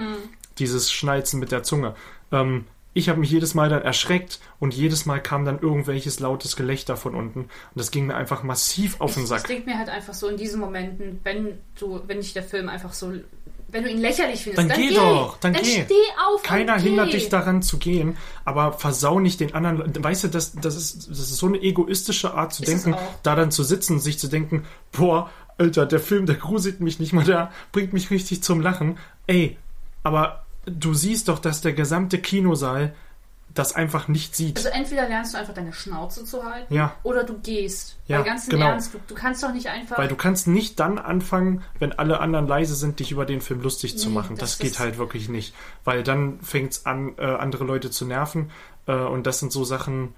dieses Schnalzen mit der Zunge. Ähm, ich habe mich jedes Mal dann erschreckt und jedes Mal kam dann irgendwelches lautes Gelächter von unten und das ging mir einfach massiv auf den Ich, ich Sack. denke mir halt einfach so in diesen Momenten, wenn du, wenn dich der Film einfach so, wenn du ihn lächerlich findest, Dann dann, geh geh doch, dann geh. steh auf Keiner geh. hindert dich daran zu gehen, aber versau nicht den anderen. Weißt du, das, das, ist, das ist so eine egoistische Art zu Ist denken, da dann zu sitzen und sich zu denken, boah, Alter, der Film, der gruselt mich nicht mal, der bringt mich richtig zum Lachen. Ey, aber du siehst doch, dass der gesamte Kinosaal das einfach nicht sieht. Also entweder lernst du einfach deine Schnauze zu halten Ja. oder du gehst. Ja, Weil ganz genau. Ernst, du, du kannst doch nicht einfach. Weil du kannst nicht dann anfangen, wenn alle anderen leise sind, dich über den Film lustig zu Nee, machen. Das, das geht halt wirklich nicht. Weil dann fängt es an, äh, andere Leute zu nerven. Äh, und das sind so Sachen,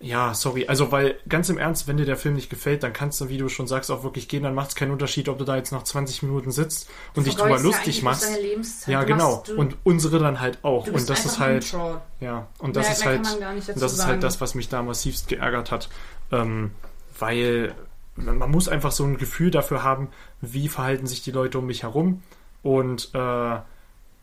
ja, sorry. Also, weil ganz im Ernst, wenn dir der Film nicht gefällt, dann kannst du, wie du schon sagst, auch wirklich gehen. Dann macht es keinen Unterschied, ob du da jetzt noch 20 Minuten sitzt und dich drüber lustig machst. Deine Lebenszeit. Ja, Du genau. Machst, du, und unsere dann halt auch. Und das ist halt. Ja, und das Mehr- ist mehr halt, nicht dazu und das ist sagen. halt das, was mich da massivst geärgert hat, ähm, weil man muss einfach so ein Gefühl dafür haben, wie verhalten sich die Leute um mich herum und äh,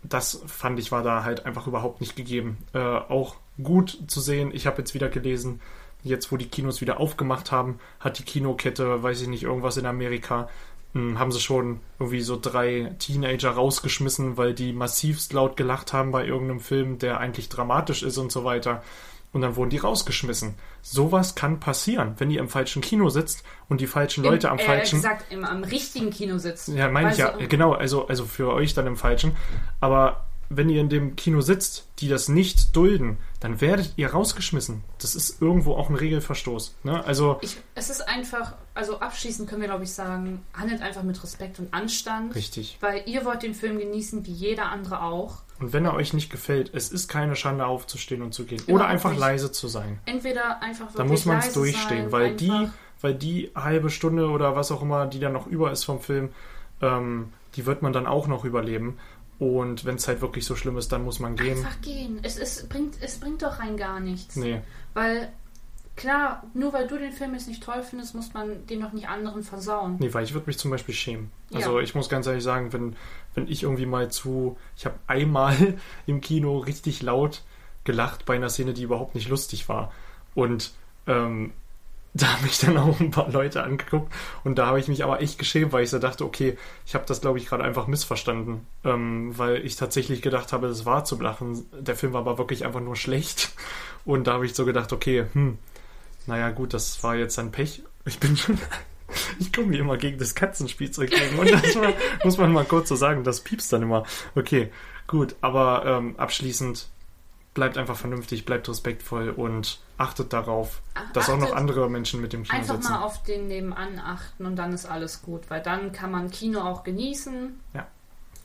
das fand ich war da halt einfach überhaupt nicht gegeben. Äh, auch gut zu sehen. Ich habe jetzt wieder gelesen, jetzt wo die Kinos wieder aufgemacht haben, hat die Kinokette, weiß ich nicht, irgendwas in Amerika, mh, haben sie schon irgendwie so drei Teenager rausgeschmissen, weil die massivst laut gelacht haben bei irgendeinem Film, der eigentlich dramatisch ist und so weiter. Und dann wurden die rausgeschmissen. Sowas kann passieren, wenn ihr im falschen Kino sitzt und die falschen Leute Im, am äh, falschen. gesagt, im, am richtigen Kino sitzt. Ja, meine ich ja, genau, also, also für euch dann im Falschen. Aber wenn ihr in dem Kino sitzt, die das nicht dulden, dann werdet ihr rausgeschmissen. Das ist irgendwo auch ein Regelverstoß. Ne? Also, Ich, es ist einfach, also abschließend können wir, glaube ich, sagen, handelt einfach mit Respekt und Anstand. richtig. Weil ihr wollt den Film genießen, wie jeder andere auch. Und wenn er euch nicht gefällt, es ist keine Schande aufzustehen und zu gehen. Oder Überhaupt einfach nicht. leise zu sein. Entweder einfach wirklich Da muss man es durchstehen, sein, weil die, weil die halbe Stunde oder was auch immer, die dann noch über ist vom Film, ähm, die wird man dann auch noch überleben. Und wenn es halt wirklich so schlimm ist, dann muss man gehen. Einfach gehen. Es, es, bringt, es bringt doch rein gar nichts. Nee. Weil, klar, nur weil du den Film jetzt nicht toll findest, muss man den noch nicht anderen versauen. Nee, weil ich würde mich zum Beispiel schämen. Ja. Also ich muss ganz ehrlich sagen, wenn, wenn ich irgendwie mal zu, ich habe einmal im Kino richtig laut gelacht bei einer Szene, die überhaupt nicht lustig war. Und ähm, da haben mich dann auch ein paar Leute angeguckt und da habe ich mich aber echt geschämt, weil ich so dachte, okay, ich habe das glaube ich gerade einfach missverstanden, ähm, weil ich tatsächlich gedacht habe, das war zu lachen. Der Film war aber wirklich einfach nur schlecht und da habe ich so gedacht, okay, hm, naja gut, das war jetzt ein Pech. Ich bin schon, ich komme wie immer gegen das Katzenspielzeug gegen und das war, muss man mal kurz so sagen, das piepst dann immer. Okay, gut, aber ähm, abschließend bleibt einfach vernünftig, bleibt respektvoll und achtet darauf, Ach, dass auch noch achtet andere Menschen mit dem Kino Einfach sitzen. mal auf den Nebenan achten und dann ist alles gut, weil dann kann man Kino auch genießen. Ja.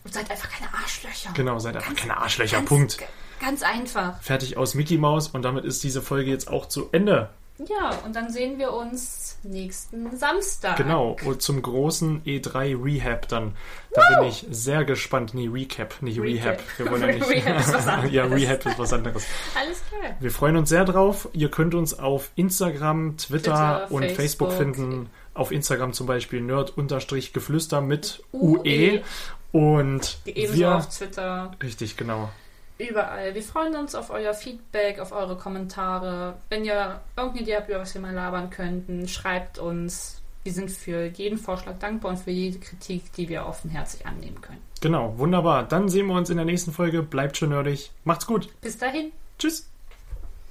Und seid einfach keine Arschlöcher. Genau, seid einfach keine Arschlöcher. Ganz, Punkt. Ganz einfach. Fertig aus Mickey Mouse und damit ist diese Folge jetzt auch zu Ende. Ja, und dann sehen wir uns nächsten Samstag. Genau, und zum großen E3 Rehab dann. Da bin ich sehr gespannt. Nee, Recap, nicht Recap. Rehab. Wir wollen ja nicht. Rehab ist was anderes. ja, Rehab ist was anderes. Alles klar. Wir freuen uns sehr drauf. Ihr könnt uns auf Instagram, Twitter, Twitter, und Facebook, Facebook. finden. Auf Instagram zum Beispiel nerd-geflüster mit UE. UE. Und Ebenso wir. auf Twitter, Richtig, genau. Überall. Wir freuen uns auf euer Feedback, auf eure Kommentare. Wenn ihr irgendeine Idee habt, über was wir mal labern könnten, schreibt uns. Wir sind für jeden Vorschlag dankbar und für jede Kritik, die wir offenherzig annehmen können. Genau, wunderbar. Dann sehen wir uns in der nächsten Folge. Bleibt schön nerdig. Macht's gut. Bis dahin. Tschüss.